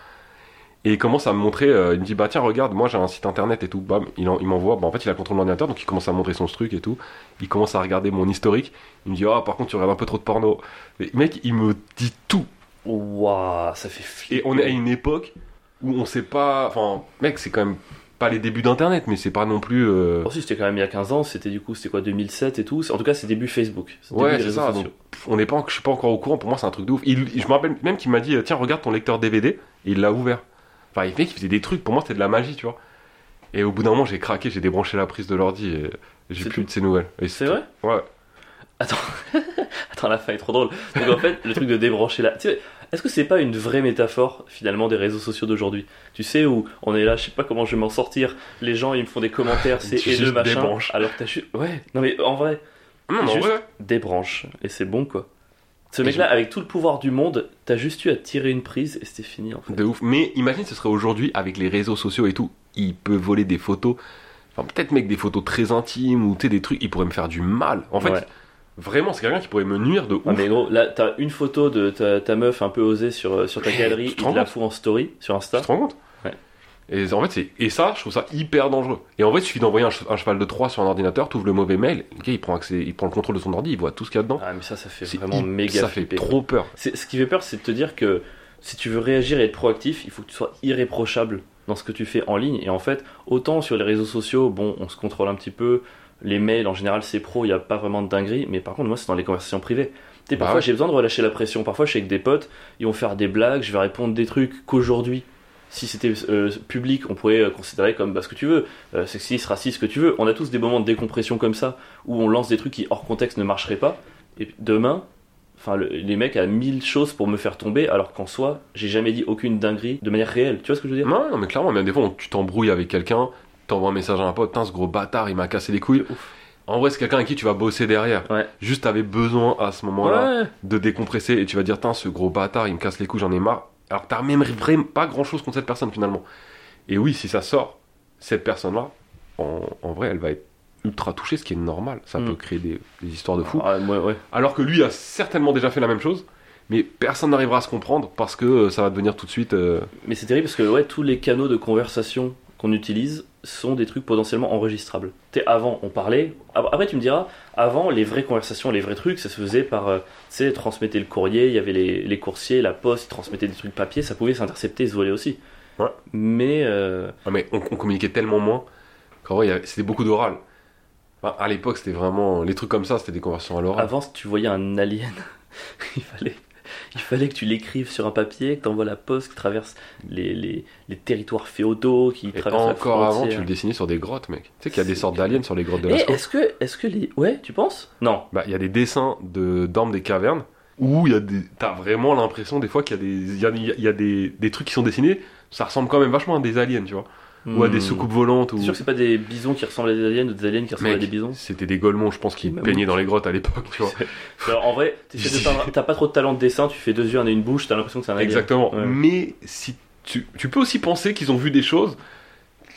Et il commence à me montrer, euh, il me dit, bah tiens, regarde, moi j'ai un site internet et tout. Bam, il, en- il m'envoie, bah en fait, il a le contrôle de l'ordinateur, donc il commence à me montrer son truc et tout. Il commence à regarder mon historique. Il me dit, ah, par contre, tu regardes un peu trop de porno. Mais mec, il me dit tout. Waouh, ça fait Et flipper. on est à une époque où on sait pas. Enfin, mec, c'est quand même pas les débuts d'Internet, mais c'est pas non plus. euh, Ensuite, c'était quand même il y a 15 ans, c'était du coup, c'était quoi, 2007 et tout. En tout cas, c'est début Facebook. C'est Ouais, c'est ça. donc, on n'est pas, je suis pas encore au courant. Pour moi, c'est un truc de ouf. Il- je me rappelle même qu'il m'a dit, tiens, regarde ton lecteur DVD. Et il l'a ouvert. Enfin, il fait qu'il faisait des trucs. Pour moi, c'était de la magie, tu vois. Et au bout d'un moment, j'ai craqué, j'ai débranché la prise de l'ordi. Et J'ai C'est plus tout de ces nouvelles. Et C'est vrai? Ouais. Attends, Attends, la fin est trop drôle. Donc en fait, le truc de débrancher. Tu sais, est-ce que c'est pas une vraie métaphore finalement des réseaux sociaux d'aujourd'hui? Tu sais où on est là, je sais pas comment je vais m'en sortir. Les gens ils me font des commentaires, c'est haineux juste machin. débranches. Alors t'as juste. Ouais, non mais en vrai, Non, mais en Juste- vrai, débranche et c'est bon quoi. Ce Et mec-là, avec tout le pouvoir du monde, t'as juste eu à tirer une prise et c'était fini en fait. de ouf. Mais imagine, ce serait aujourd'hui avec les réseaux sociaux et tout. Il peut voler des photos. Enfin, peut-être, mec, des photos très intimes ou des trucs. Il pourrait me faire du mal. En fait, Ouais. Vraiment, c'est quelqu'un qui pourrait me nuire de ouf. Ouais, mais gros, là, t'as une photo de ta, ta meuf un peu osée sur, sur ta galerie, tu te il la fout en story sur Tu Insta. te rends compte Ouais. Et en fait, c'est et ça, je trouve ça hyper dangereux. Et en vrai, il suffit d'envoyer un, un cheval de 3 sur un ordinateur, t'ouvres le mauvais mail, le gars il prend accès, il prend le contrôle de son ordi, il voit tout ce qu'il y a dedans. Ah, mais ça, ça fait vraiment méga ça fait trop peur. Ce qui fait peur, c'est de te dire que si tu veux réagir et être proactif, il faut que tu sois irréprochable dans ce que tu fais en ligne. Et en fait, autant sur les réseaux sociaux, bon, on se contrôle un petit peu. Les mails, en général, c'est pro, il n'y a pas vraiment de dinguerie. Mais par contre, moi, c'est dans les conversations privées. Tu sais, Bah parfois, ouais. j'ai besoin de relâcher la pression. Parfois, je suis avec des potes, ils vont faire des blagues, je vais répondre des trucs qu'aujourd'hui, si c'était euh, public, on pourrait euh, considérer comme bah, ce que tu veux, euh, sexiste, raciste, ce que tu veux. On a tous des moments de décompression comme ça, où on lance des trucs qui, hors contexte, ne marcheraient pas. Et demain, Enfin, le- les mecs a mille choses pour me faire tomber, alors qu'en soi, j'ai jamais dit aucune dinguerie de manière réelle. Tu vois ce que je veux dire? Non, non, mais clairement, même des fois, on- tu t'embrouilles avec quelqu'un, t'envoies un message à un pote, Putain, ce gros bâtard, il m'a cassé les couilles. Ouf. En vrai, c'est quelqu'un avec qui tu vas bosser derrière. Ouais. Juste, t'avais besoin à ce moment-là Ouais. de décompresser et tu vas dire, Putain, ce gros bâtard, il me casse les couilles, j'en ai marre. Alors que t'as même vraiment pas grand chose contre cette personne finalement. Et oui, si ça sort, cette personne-là, en, en vrai, elle va être ultra touchée, ce qui est normal. Ça Mm. peut créer des, des histoires de fous. Ah, ouais. Alors que lui a certainement déjà fait la même chose, mais personne n'arrivera à se comprendre parce que euh, ça va devenir tout de suite. euh, Mais c'est terrible parce que ouais, tous les canaux de conversation qu'on utilise sont des trucs potentiellement enregistrables. Sais, avant, on parlait. Après, tu me diras, avant, les vraies conversations, les vrais trucs, ça se faisait par. euh, Tu sais, transmettez le courrier, il y avait les, les coursiers, la poste, ils transmettaient des trucs papier, ça pouvait s'intercepter et se voler aussi. Ouais. Mais. euh, Ah, mais on, on communiquait tellement moins qu'en vrai, c'était beaucoup d'oral. Enfin, à l'époque, c'était vraiment. Les trucs comme ça, c'était des conversations à l'oral. Avant, si tu voyais un alien, il fallait, il fallait que tu l'écrives sur un papier, que tu envoies la poste, qui traverse les, les, les territoires féodaux, qui Et traverse la encore avant, tu le dessinais sur des grottes, mec. Tu sais qu'il y a des sortes d'aliens sur les grottes de Lascaux. est-ce que, est-ce que les. Ouais, tu penses? Non. Bah, il y a des dessins de d'armes des cavernes où il y a des. T'as vraiment l'impression des fois qu'il y a des. Il y a, il y a des, des trucs qui sont dessinés, ça ressemble quand même vachement à des aliens, tu vois. Ou à des Hmm. soucoupes volantes. Ou... T'es sûr que c'est pas des bisons qui ressemblent à des aliens ou des aliens qui ressemblent à des bisons C'était des golemons, je pense, qui mammouths. peignaient dans les grottes à l'époque, tu vois. Alors, En vrai, t'as pas trop de talent de dessin, tu fais deux yeux, un et une bouche, t'as l'impression que c'est un alien. Exactement. Ouais. Mais si tu, tu peux aussi penser qu'ils ont vu des choses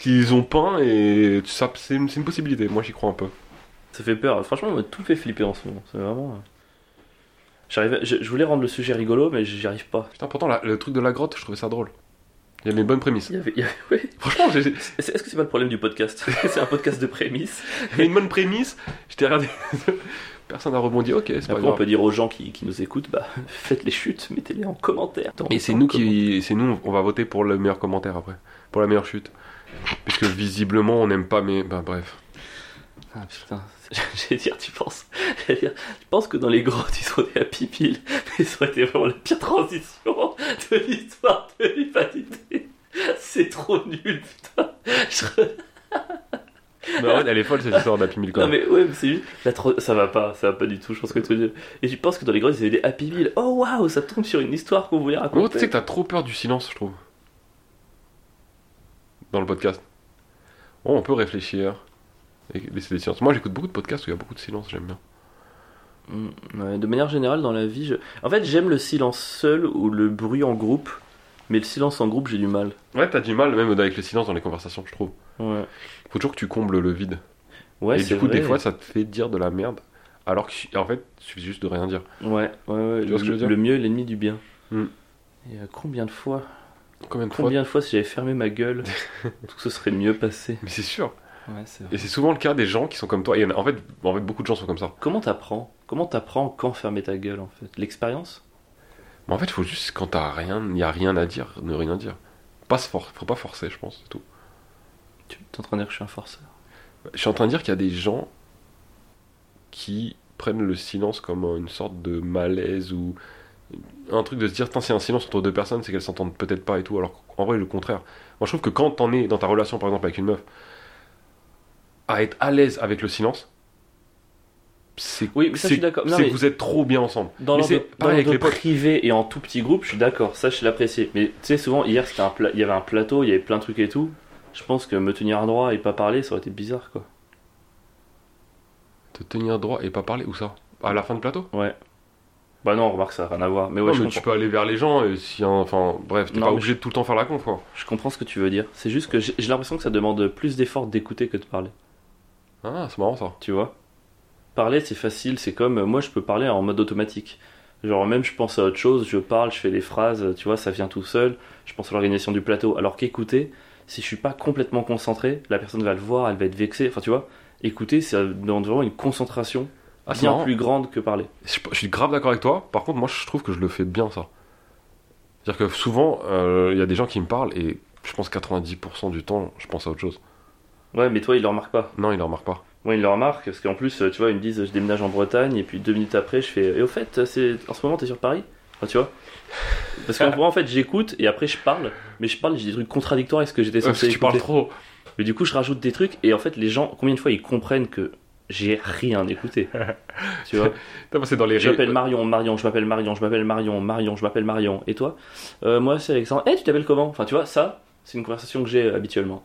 qu'ils ont peint et ça c'est une, c'est une possibilité. Moi j'y crois un peu. Ça fait peur. Franchement, on m'a tout fait flipper en ce moment. C'est vraiment. euh, J'arrivais, je, je voulais rendre le sujet rigolo, mais j'y arrive pas. Putain, pourtant la- le truc de la grotte, je trouvais ça drôle. Il y avait une bonne prémisse. Il y avait, il y avait- ouais. Franchement, j'ai Est-ce que c'est pas le problème du podcast C'est un podcast de prémices. il y avait une bonne prémisse. J'étais regardé. Personne n'a rebondi. Ok, c'est pas Après, on peut dire aux gens qui, qui nous écoutent, bah, faites les chutes, mettez-les en commentaire. Et c'est nous qui, c'est nous, on va voter pour le meilleur commentaire après, pour la meilleure chute. Puisque visiblement on n'aime pas, mais bah bref. Ah putain, j'allais dire, tu penses, j'allais dire, tu penses que dans les grottes ils sont des happy pills, mais ça aurait été vraiment la pire transition de l'histoire de l'humanité. C'est trop nul, putain. Je- Bah ouais, elle est folle cette histoire d'Happy Meal quand Non mais ouais, mais c'est juste, la tro- ça va pas, ça va pas du tout, je pense que tu. Et tu penses que dans les grottes ils avaient des happy pills. Oh waouh, ça tombe sur une histoire qu'on voulait gros, raconter. tu sais que t'as trop peur du silence, je trouve. Dans le podcast. Oh, on peut réfléchir. Et laisser des silences. Moi, j'écoute beaucoup de podcasts où il y a beaucoup de silence, j'aime bien. Mm, ouais, de manière générale, dans la vie, je... en fait, j'aime le silence seul ou le bruit en groupe, mais le silence en groupe, j'ai du mal. Ouais, t'as du mal même avec le silence dans les conversations, je trouve. Ouais, Faut toujours que tu combles le vide. ouais et du coup, des vrai. fois, ça te fait dire de la merde. Alors que, en fait, il suffit juste de rien dire. Ouais, ouais, ouais. Tu vois ce que je veux le, dire le mieux est l'ennemi du bien. Et euh, combien de fois, Combien de fois combien de fois si j'avais fermé ma gueule, tout ce serait mieux passé. Mais c'est sûr. Ouais, Et c'est souvent le cas des gens qui sont comme toi. Et il y en a- en, fait, en fait, beaucoup de gens sont comme ça. Comment t'apprends Comment t'apprends quand fermer ta gueule en fait? L'expérience? En fait, il faut juste, quand t'as rien, il y a rien à dire, ne rien dire. Pas se for- faut pas forcer, je pense, c'est tout. Tu es en train de dire que je suis un forceur. Je suis en train de dire qu'il y a des gens qui prennent le silence comme une sorte de malaise ou un truc de se dire, Tain, c'est un silence entre deux personnes, c'est qu'elles s'entendent peut-être pas et tout. Alors qu'en vrai, le contraire. Moi, je trouve que quand t'en es dans ta relation, par exemple, avec une meuf, à être à l'aise avec le silence, c'est Oui, mais ça, je c'est- suis d'accord. Non, c'est mais- que vous êtes trop bien ensemble. Dans Mais c'est pareil avec les potes. privé et en tout petit groupe, je suis d'accord, ça je l'apprécie. Mais tu sais, souvent, hier, c'était un il y avait un plateau, il y avait plein de trucs et tout. Je pense que me tenir droit et pas parler, ça aurait été bizarre, quoi. Te tenir droit et pas parler, où ça? À la fin de plateau? Ouais. Bah non, remarque, ça n'a rien à voir. Mais ouais, Non, je, mais tu peux aller vers les gens et si, enfin, bref, t'es pas obligé de tout le temps faire la conf, quoi. je comprends ce que tu veux dire. C'est juste que j'ai j'ai l'impression que ça demande plus d'effort d'écouter que de parler. Ah, c'est marrant ça. Tu vois Parler, c'est facile, c'est comme euh, moi, je peux parler en mode automatique. Genre, même je pense à autre chose, je parle, je fais des phrases, tu vois, ça vient tout seul. Je pense à l'organisation du plateau. Alors qu'écouter, si je suis pas complètement concentré, la personne va le voir, elle va être vexée. Enfin, tu vois, écouter, ça demande vraiment une concentration Ah, c'est bien marrant. plus grande que parler. Je, je suis grave d'accord avec toi. Par contre, moi, je trouve que je le fais bien, ça. C'est-à-dire que souvent, euh, il y a des gens qui me parlent et je pense 90% du temps, je pense à autre chose. Ouais, mais toi, il le remarque pas. Non, il ne remarque pas. Moi, il le remarque parce qu'en plus, tu vois, ils me disent je déménage en Bretagne et puis deux minutes après, je fais et au fait, c'est en ce moment, t'es sur Paris? Enfin, tu vois Parce qu'en moi, en fait, j'écoute et après, je parle, mais je parle, j'ai des trucs contradictoires avec ce que j'étais censé que tu parles écouter. trop. Mais du coup, je rajoute des trucs et en fait, les gens, combien de fois ils comprennent que j'ai rien écouté? Tu vois c'est dans les Je m'appelle Marion, Marion, je m'appelle Marion, je m'appelle Marion, Marion, je m'appelle Marion. Et toi? Euh, Moi, c'est Alexandre. Eh, tu t'appelles comment? Enfin, tu vois, ça, c'est une conversation que j'ai euh, habituellement.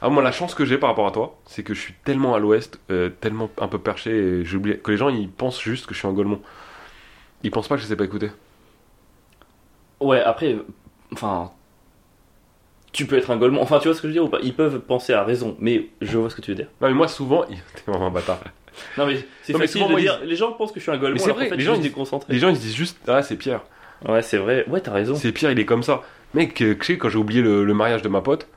Ah, moi, la chance que j'ai par rapport à toi, c'est que je suis tellement à l'ouest, euh, tellement un peu perché, et j'oublie que les gens, ils pensent juste que je suis un golemon. Ils pensent pas que je sais pas écouter. Ouais, après, euh, enfin. Tu peux être un golemon. Enfin, tu vois ce que je veux dire ou pas? Ils peuvent penser à raison, mais je vois ce que tu veux dire. Non, mais moi, souvent, ils- t'es vraiment un bâtard. Non, mais c'est Non, mais facile souvent, de dire. Les gens pensent que je suis un golemon, Mais c'est alors vrai, fait, les gens, ils-. Les gens, ils se disent juste, ah, c'est Pierre. Ouais, c'est vrai. Ouais, t'as raison. C'est Pierre, il est comme ça. Mec, euh, tu sais, quand j'ai oublié le, le mariage de ma pote,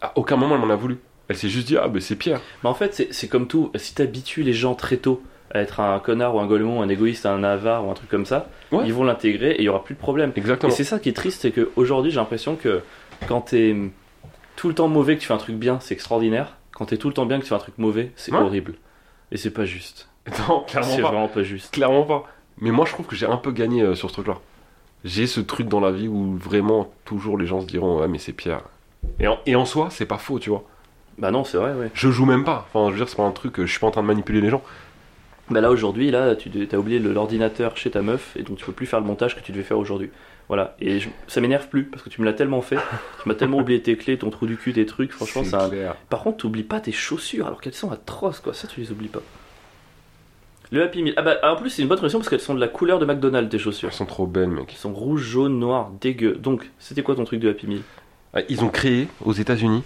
à aucun moment elle m'en a voulu. Elle s'est juste dit, ah, bah c'est Pierre. Mais en fait, c'est- c'est comme tout. Si t'habitues les gens très tôt à être un connard ou un golemon, un égoïste, un avare ou un truc comme ça, Ouais. ils vont l'intégrer et il y aura plus de problème. Et Exactement. c'est ça qui est triste, c'est qu'aujourd'hui, j'ai l'impression que quand t'es tout le temps mauvais, que tu fais un truc bien, c'est extraordinaire. Quand t'es tout le temps bien, que tu fais un truc mauvais, c'est Ouais. horrible. Et c'est pas juste. Non, clairement C'est pas. vraiment pas juste. Clairement pas. Mais moi, je trouve que j'ai un peu gagné euh, sur ce truc-là. J'ai ce truc dans la vie où vraiment, toujours les gens se diront, ouais, mais c'est Pierre. Et en, et en soi, c'est pas faux, tu vois. Bah non, c'est vrai, ouais. Je joue même pas. Enfin, je veux dire, c'est pas un truc, euh, je suis pas en train de manipuler les gens. Bah là aujourd'hui, là, tu as oublié l'ordinateur chez ta meuf et donc tu peux plus faire le montage que tu devais faire aujourd'hui. Voilà. Et je- ça m'énerve plus parce que tu me l'as tellement fait. tu m'as tellement oublié tes clés, ton trou du cul, tes trucs. Franchement, C'est un. Par contre, t'oublies pas tes chaussures alors qu'elles sont atroces, quoi. Ça, tu les oublies pas. Le Happy Meal. Ah bah en plus, c'est une bonne raison parce qu'elles sont de la couleur de McDonald's, tes chaussures. Elles sont trop belles, mec. Elles sont rouges, jaunes, noires, dégueu. Donc, c'était quoi ton truc de Happy Meal? Ils ont créé aux États-Unis.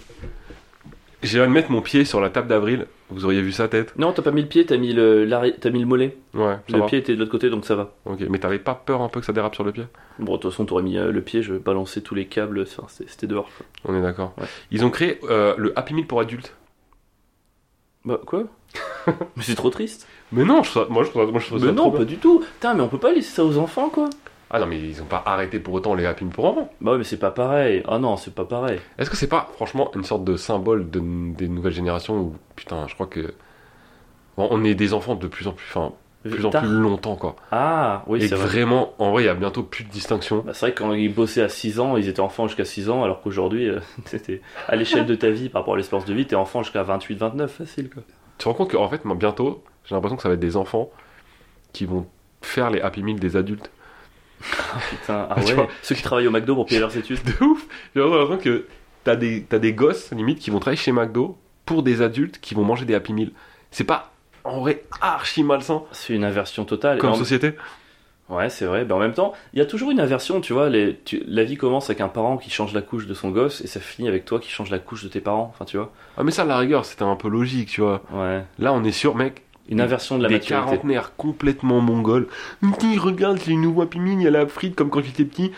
J'ai de mettre mon pied sur la table d'avril. Vous auriez vu sa tête Non, t'as pas mis le pied, t'as mis le, t'as mis le mollet. Ouais, ça le va. pied était de l'autre côté, donc ça va. Ok, mais t'avais pas peur un peu que ça dérape sur le pied? Bon, de toute façon, t'aurais mis euh, le pied, je balançais tous les câbles, enfin, c'était dehors. quoi. On est d'accord. Ouais. Ils ont créé euh, le Happy Meal pour adultes. Bah, quoi? Mais c'est trop triste. Mais non, je moi je moi, je trouve Mais ça non, trop pas bien. du tout. Putain, mais on peut pas laisser ça aux enfants, quoi. Ah non, mais ils ont pas arrêté pour autant les Happy pour enfants. Bah ouais, mais c'est pas pareil. Ah non, c'est pas pareil. Est-ce que c'est pas franchement une sorte de symbole de, des nouvelles générations où putain, je crois que bon, on est des enfants de plus en plus, enfin, de plus en plus longtemps quoi. Ah, oui, c'est vrai. vraiment, en vrai, il y a bientôt plus de distinction. Bah, c'est vrai que quand ils bossaient à 6 ans, ils étaient enfants jusqu'à 6 ans, alors qu'aujourd'hui, euh, c'était à l'échelle de ta vie par rapport à l'espérance de vie, t'es enfant jusqu'à 28, 29, facile quoi. Tu te rends compte qu'en fait, moi, bientôt, j'ai l'impression que ça va être des enfants qui vont faire les Happy Meal des adultes. Putain, ah ouais. Ceux qui travaillent au McDo pour payer leurs études. De ouf J'ai vraiment l'impression que t'as des, t'as des gosses, limite, qui vont travailler chez McDo pour des adultes qui vont manger des Happy Meal. C'est pas, en vrai, archi malsain C'est une inversion totale. Comme en- société. Ouais, c'est vrai. Mais en même temps, il y a toujours une inversion, tu vois. Les... tu- La vie commence avec un parent qui change la couche de son gosse et ça finit avec toi qui change la couche de tes parents. Enfin, tu vois. Ah, mais ça, à la rigueur, c'était un peu logique, tu vois. Ouais. Là, on est sûr, mec, Une inversion de la des maturité. quarantenaires complètement mongols. Petit, regarde, c'est une nouveau Happy Meal, il y a la frite comme quand j'étais petit.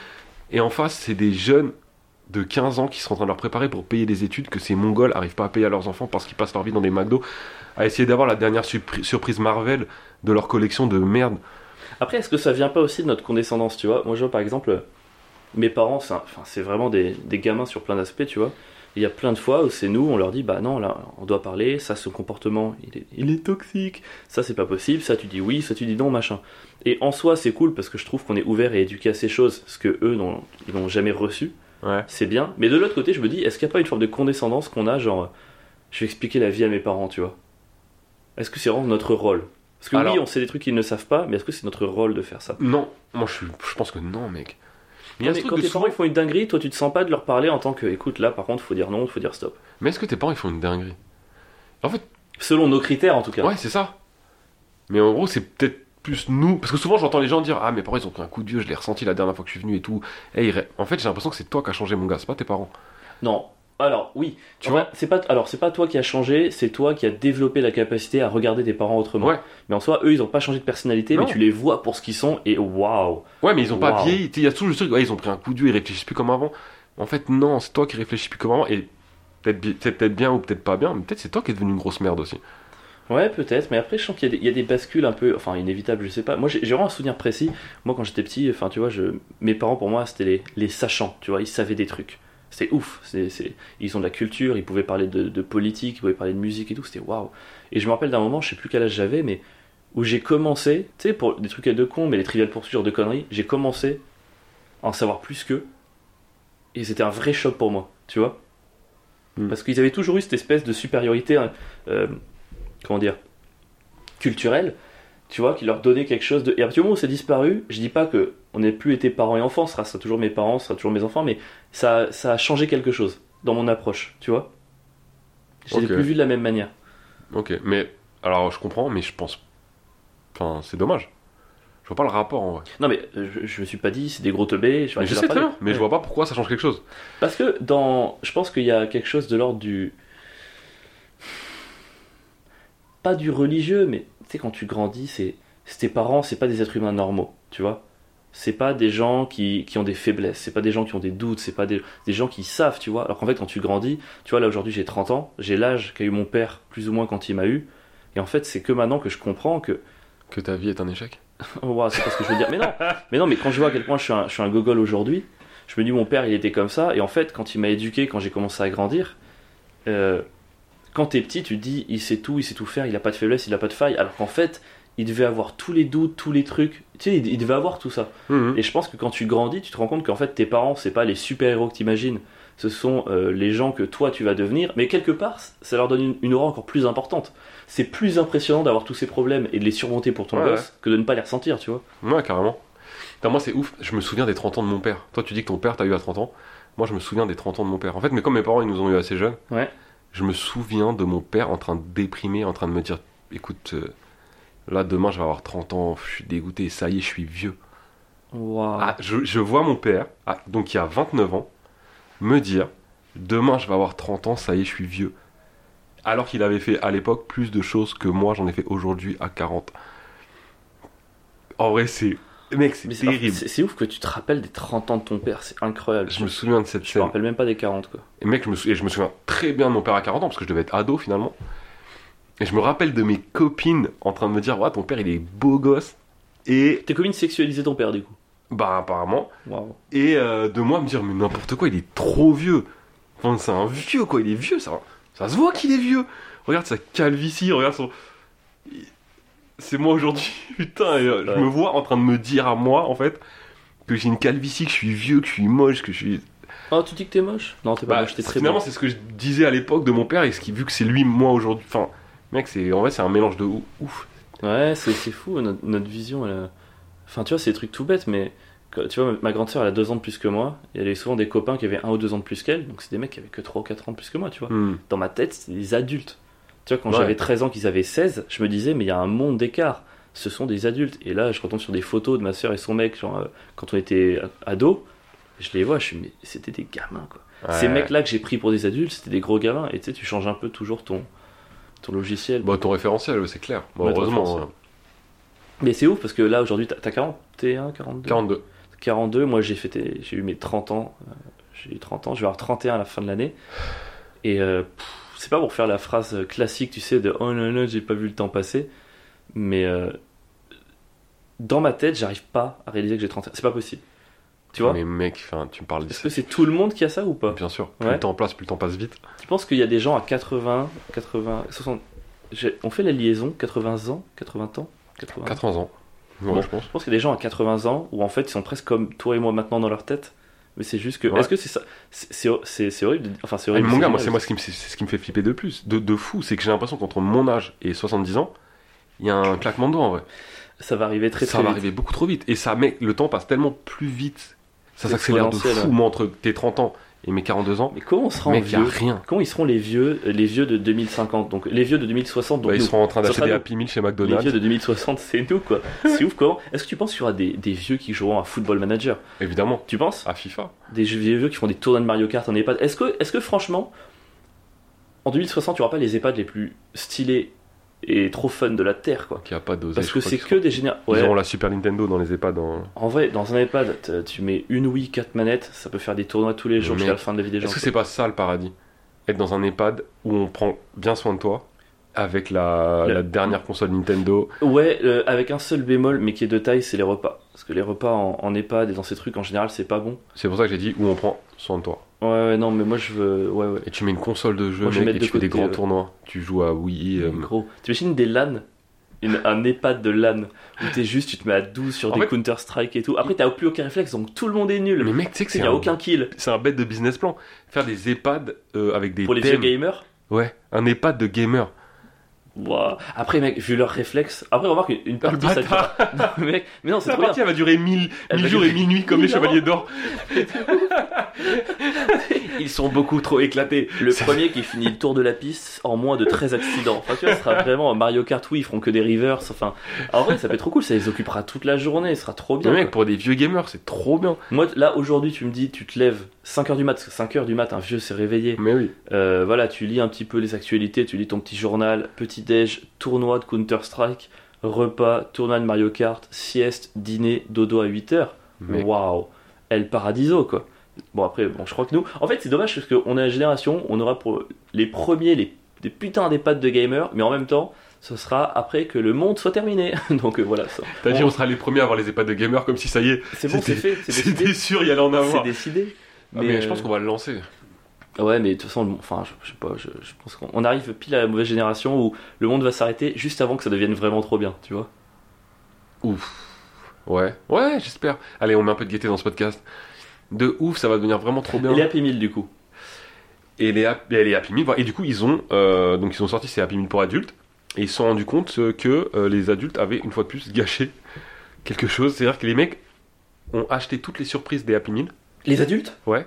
Et en face, c'est des jeunes de 15 ans qui sont en train de leur préparer pour payer des études que ces mongols arrivent pas à payer à leurs enfants parce qu'ils passent leur vie dans des McDo à essayer d'avoir la dernière surpri- surprise Marvel de leur collection de merde. Après, est-ce que ça vient pas aussi de notre condescendance, tu vois? Moi, je vois par exemple, mes parents, c'est un- enfin, c'est vraiment des, des gamins sur plein d'aspects, tu vois? Il y a plein de fois où c'est nous, on leur dit, bah non, là, on doit parler, ça, ce comportement, il est, il est toxique, ça, c'est pas possible, ça, tu dis oui, ça, tu dis non, machin. Et en soi, c'est cool parce que je trouve qu'on est ouvert et éduqué à ces choses, ce que eux, n'ont- ils n'ont jamais reçu. Ouais. c'est bien. Mais de l'autre côté, je me dis, est-ce qu'il n'y a pas une forme de condescendance qu'on a, genre, je vais expliquer la vie à mes parents, tu vois? Est-ce que c'est vraiment notre rôle? Parce que Alors- oui, on sait des trucs qu'ils ne savent pas, mais est-ce que c'est notre rôle de faire ça? Non, moi je, je pense que non, mec. Non, mais truc quand tes souvent- parents ils font une dinguerie, toi tu te sens pas de leur parler en tant que écoute là par contre faut dire non, faut dire stop. Mais est-ce que tes parents ils font une dinguerie? Selon nos critères en tout cas. Ouais, c'est ça. Mais en gros, c'est peut-être plus nous. Parce que souvent, j'entends les gens dire Ah, mes parents ils ont pris un coup de vieux, je l'ai ressenti la dernière fois que je suis venu et tout. Et En fait, j'ai l'impression que c'est toi qui as changé mon gars, c'est pas tes parents. Non. Alors oui, Tu vois c'est pas alors c'est pas toi qui as changé, c'est toi qui as développé la capacité à regarder tes parents autrement. Ouais. Mais en soi, eux ils ont pas changé de personnalité, Non. mais tu les vois pour ce qu'ils sont et waouh. Ouais, mais ils ont pas vieilli. Il y a toujours le truc Ouais, ils ont pris un coup vieux, ils réfléchissent plus comme avant. En fait, non, c'est toi qui réfléchis plus comme avant. Et peut-être peut-être bien ou peut-être pas bien, mais peut-être c'est toi qui es devenu une grosse merde aussi. Ouais, peut-être, mais après, je sens qu'il y, a des- il y a des bascules un peu, enfin, inévitables, je sais pas. Moi, j'ai j'ai vraiment un souvenir précis. Moi, quand j'étais petit, enfin, tu vois, je, mes parents, pour moi, c'était les, les sachants, tu vois, ils savaient des trucs. C'était ouf. C'est, c'est- ils ont de la culture, ils pouvaient parler de, de politique, ils pouvaient parler de musique et tout, c'était waouh. Et je me rappelle d'un moment, je sais plus quel âge j'avais, mais où j'ai commencé, tu sais, pour des trucs de con, mais les triviales poursuites de conneries, j'ai commencé à en savoir plus qu'eux. Et c'était un vrai choc pour moi, tu vois. Mm. Parce qu'ils avaient toujours eu cette espèce de supériorité, hein, euh, comment dire, culturelle, tu vois, qui leur donnait quelque chose de. Et à partir du moment où c'est disparu, je dis pas que on n'ait plus été parents et enfants, ce sera, toujours mes parents, ce sera toujours mes enfants, mais ça, ça a changé quelque chose dans mon approche, tu vois? Je les ai Ok. plus vus de la même manière. Ok, mais alors je comprends, mais je pense. Enfin, c'est dommage. Je vois pas le rapport en vrai. Non, mais euh, je, je me suis pas dit, c'est des gros teubés. Mais je sais très bien, mais je vois pas pourquoi ça change quelque chose. Parce que dans. Je pense qu'il y a quelque chose de l'ordre du. Pas du religieux, mais tu sais, quand tu grandis, c'est. c'est Tes parents, c'est pas des êtres humains normaux, tu vois? C'est pas des gens qui, qui ont des faiblesses, c'est pas des gens qui ont des doutes, c'est pas des, des gens qui savent, tu vois. Alors qu'en fait, quand tu grandis, tu vois, là aujourd'hui j'ai 30 ans, j'ai l'âge qu'a eu mon père, plus ou moins quand il m'a eu. Et en fait, c'est que maintenant que je comprends que Que ta vie est un échec. Wow, c'est pas ce que je veux dire. Mais non, mais non, mais quand je vois à quel point je suis un, je suis un gogol aujourd'hui, je me dis mon père il était comme ça, et en fait quand il m'a éduqué, quand j'ai commencé à grandir, euh, quand t'es petit, tu te dis il sait tout, il sait tout faire, il a pas de faiblesse, il a pas de faille, alors qu'en fait il devait avoir tous les doutes, tous les trucs, tu sais, il, il devait avoir tout ça. Mhm. Et je pense que quand tu grandis, tu te rends compte qu'en fait tes parents c'est pas les super héros que t'imagines, ce sont euh, les gens que toi tu vas devenir, mais quelque part ça leur donne une, une aura encore plus importante. C'est plus impressionnant d'avoir tous ces problèmes et de les surmonter pour ton Ouais, gosse que de ne pas les ressentir, tu vois. Ouais, carrément. Putain, moi, c'est ouf. Je me souviens des 30 ans de mon père. Toi, tu dis que ton père t'a eu à 30 ans. Moi, je me souviens des 30 ans de mon père. En fait, mais comme mes parents, ils nous ont eu assez jeunes, Ouais. je me souviens de mon père en train de déprimer, en train de me dire écoute, euh, là, demain, je vais avoir 30 ans, je suis dégoûté, ça y est, je suis vieux. Ah, je, je vois mon père, ah, donc il a 29 ans, me dire demain, je vais avoir 30 ans, ça y est, je suis vieux. Alors qu'il avait fait à l'époque plus de choses que moi, j'en ai fait aujourd'hui à 40. En vrai, c'est. Mec, c'est Mais c'est terrible. c'est- ouf que tu te rappelles des 30 ans de ton père, c'est incroyable. Je me souviens de cette Je me scène. rappelle même pas des 40 quoi. Et mec, je me, sou- et je me souviens très bien de mon père à 40 ans parce que je devais être ado finalement. Et je me rappelle de mes copines en train de me dire Ouais, ton père il est beau gosse. Et Tes communes sexualisaient ton père du coup. bah, apparemment. Waouh. Et euh, de moi me dire Mais n'importe quoi, il est trop vieux. Enfin, c'est un vieux quoi, il est vieux, ça, ça se voit qu'il est vieux. Regarde sa calvitie, regarde son. C'est moi aujourd'hui, putain, et, euh, je me vois en train de me dire à moi en fait que j'ai une calvitie, que je suis vieux, que je suis moche, que je suis. Oh, tu dis que t'es moche? Non, t'es pas Bah, moche, t'es très finalement, c'est ce que je disais à l'époque de mon père, et ce qui, vu que c'est lui, moi aujourd'hui. Enfin, mec, c'est en vrai, c'est un mélange de ou- ouf. Ouais, c'est c'est fou, notre, notre vision. Elle... a- Enfin, tu vois, c'est des trucs tout bêtes, mais tu vois, ma grande sœur, elle a deux ans de plus que moi, et elle avait souvent des copains qui avaient un ou deux ans de plus qu'elle, donc c'est des mecs qui avaient que 3 ou 4 ans de plus que moi, tu vois. Hmm. Dans ma tête, c'est des adultes. Tu vois, quand Ouais. j'avais 13 ans, qu'ils avaient 16, je me disais, mais il y a un monde d'écart. Ce sont des adultes. Et là, je retombe sur des photos de ma sœur et son mec, genre, euh, quand on était ados, je les vois, je suis, mais c'était des gamins, quoi. Ces mecs-là que j'ai pris pour des adultes, c'était des gros gamins. Et tu sais, tu changes un peu toujours ton, ton logiciel. Bah, ton référentiel, c'est clair. Bon, Ouais, ton heureusement. euh, Mais c'est ouf parce que là, aujourd'hui, t'as t'as 41, 42 42. 42, moi j'ai fêté, j'ai eu mes 30 ans, euh, j'ai eu 30 ans, je vais avoir 31 à la fin de l'année. Et euh, c'est pas pour faire la phrase classique, tu sais, de oh non, non, j'ai pas vu le temps passer, mais euh, dans ma tête, j'arrive pas à réaliser que j'ai 31. C'est pas possible. Tu vois Mais mec, enfin, tu me parles Est-ce que c'est tout le monde qui a ça ou pas Bien sûr. Plus Ouais. le temps passe, plus le temps passe vite. Tu penses qu'il y a des gens à 80, 80, 60. j'ai- On fait la liaison 80 ans, 80 ans 80 80 ans. Ouais, Bon. je pense. Je pense qu'il y a des gens à 80 ans où en fait ils sont presque comme toi et moi maintenant dans leur tête, Mais c'est juste que. Ouais. Est-ce que c'est ça C'est horrible. de- Enfin, c'est Ah, horrible. mais mon gars, moi, c'est moi ce qui, me, c'est c'est ce qui me fait flipper de plus, de, de fou, c'est que j'ai l'impression qu'entre mon âge et 70 ans, il y a un claquement de doigts en vrai. Ça va arriver très ça très va vite. arriver beaucoup trop vite. Et ça, mec, le temps passe tellement plus vite. Ça C'est s'accélère de fou. Moi, entre tes 30 ans et mes 42 ans, Mais comment on sera en mec, vieux rien. Comment ils seront les vieux, les vieux de 2050 Donc les vieux de 2060, donc Bah, ils seront en train d'acheter des. Happy Meal chez Les McDonald's. vieux de 2060, c'est nous quoi. C'est ouf comment Est-ce que tu penses qu'il y aura des, des vieux qui joueront à Football Manager? Évidemment. Tu penses? À FIFA. Des vieux qui font des tournois de Mario Kart en EHPAD. Est-ce que, est que franchement, en 2060, tu n'auras pas les EHPAD les plus stylés et trop fun de la Terre quoi Qui a pas dosé. Parce que c'est que des générations. Ils auront la Super Nintendo dans les EHPAD. En... En vrai, dans un t- tu mets une Wii, 4 manettes, ça peut faire des tournois tous les jours jusqu'à la fin de la vie des gens. Est-ce que c'est pas ça le paradis? Être dans un EHPAD où on prend bien soin de toi, avec la dernière console Nintendo. Ouais, euh, avec un seul bémol, mais qui est de taille, c'est les repas. Parce que les repas en, en EHPAD et dans ces trucs, en général, c'est pas bon. C'est pour ça que j'ai dit où on prend soin de toi. Ouais, ouais, non, mais moi je veux. Ouais, ouais. Et tu mets une console de jeu, Moi, je vais mec, mettre et de tu fais des grands ouais. tournois. Tu joues à Wii. euh, Gros. T'imagines des LAN une, Un EHPad de LAN où t'es juste, tu te mets à 12 sur En des fait- Counter-Strike et tout. Après, t'as plus aucun réflexe, donc tout le monde est nul. Mais mec, tu sais que Il c'est n'y a un, aucun kill. c'est un bête de business plan. Faire des EHPAD euh, avec des Pour les vieux gamers, Ouais, un EHPAD de gamer. Après, mec, vu leur réflexe. Après, remarque, une, partie, ça dure. Non, mec, mais non, c'est trop bien. partie, elle va durer 1000 Elle va jours et durer- 1000 nuits comme les chevaliers d'or. Ils sont beaucoup trop éclatés. Le premier qui finit le tour de la piste en moins de 13 accidents. Enfin, tu vois, ce sera vraiment Mario Kart, oui, ils feront que des rivers. Enfin, en vrai, ça peut être trop cool, ça les occupera toute la journée, ce sera trop bien. Mais mec, quoi. pour des vieux gamers, c'est trop bien. Moi, là, aujourd'hui, tu me dis, tu te lèves 5h du mat, parce que 5h du mat, un vieux s'est réveillé. Mais oui. Euh, voilà, tu lis un petit peu les actualités, tu lis ton petit journal, petit déj, tournoi de Counter-Strike, repas, tournoi de Mario Kart, sieste, dîner, dodo à 8h. Mec. Waouh, El Paradiso quoi. Bon après, bon je crois que nous, en fait c'est dommage parce qu'on est la génération, on aura pour les premiers les des putains des pattes de gamers, mais en même temps, ce sera après que le monde soit terminé. Donc euh, voilà, ça. T'as dit, On- on sera les premiers à avoir les EHPAD de gamers comme si ça y est. C'est bon, c'est fait, c'est sûr, il y allait en C'est avoir. décidé. Ah, mais je euh, pense qu'on va le lancer. Ouais, mais de toute façon, enfin, je, je sais pas, je, je pense qu'on on arrive pile à la mauvaise génération où le monde va s'arrêter juste avant que ça devienne vraiment trop bien, tu vois. Ouf. Ouais, ouais, j'espère. Allez, on met un peu de gaieté dans ce podcast. De ouf, ça va devenir vraiment trop bien. Et les Happy Meal du coup. Et les, et les Happy Meal, voilà. et du coup, ils ont, euh, donc ils ont sorti ces Happy Meal pour adultes, et ils se sont rendus compte euh, que euh, les adultes avaient une fois de plus gâché quelque chose. C'est-à-dire que les mecs ont acheté toutes les surprises des Happy Meal. Les adultes? Ouais.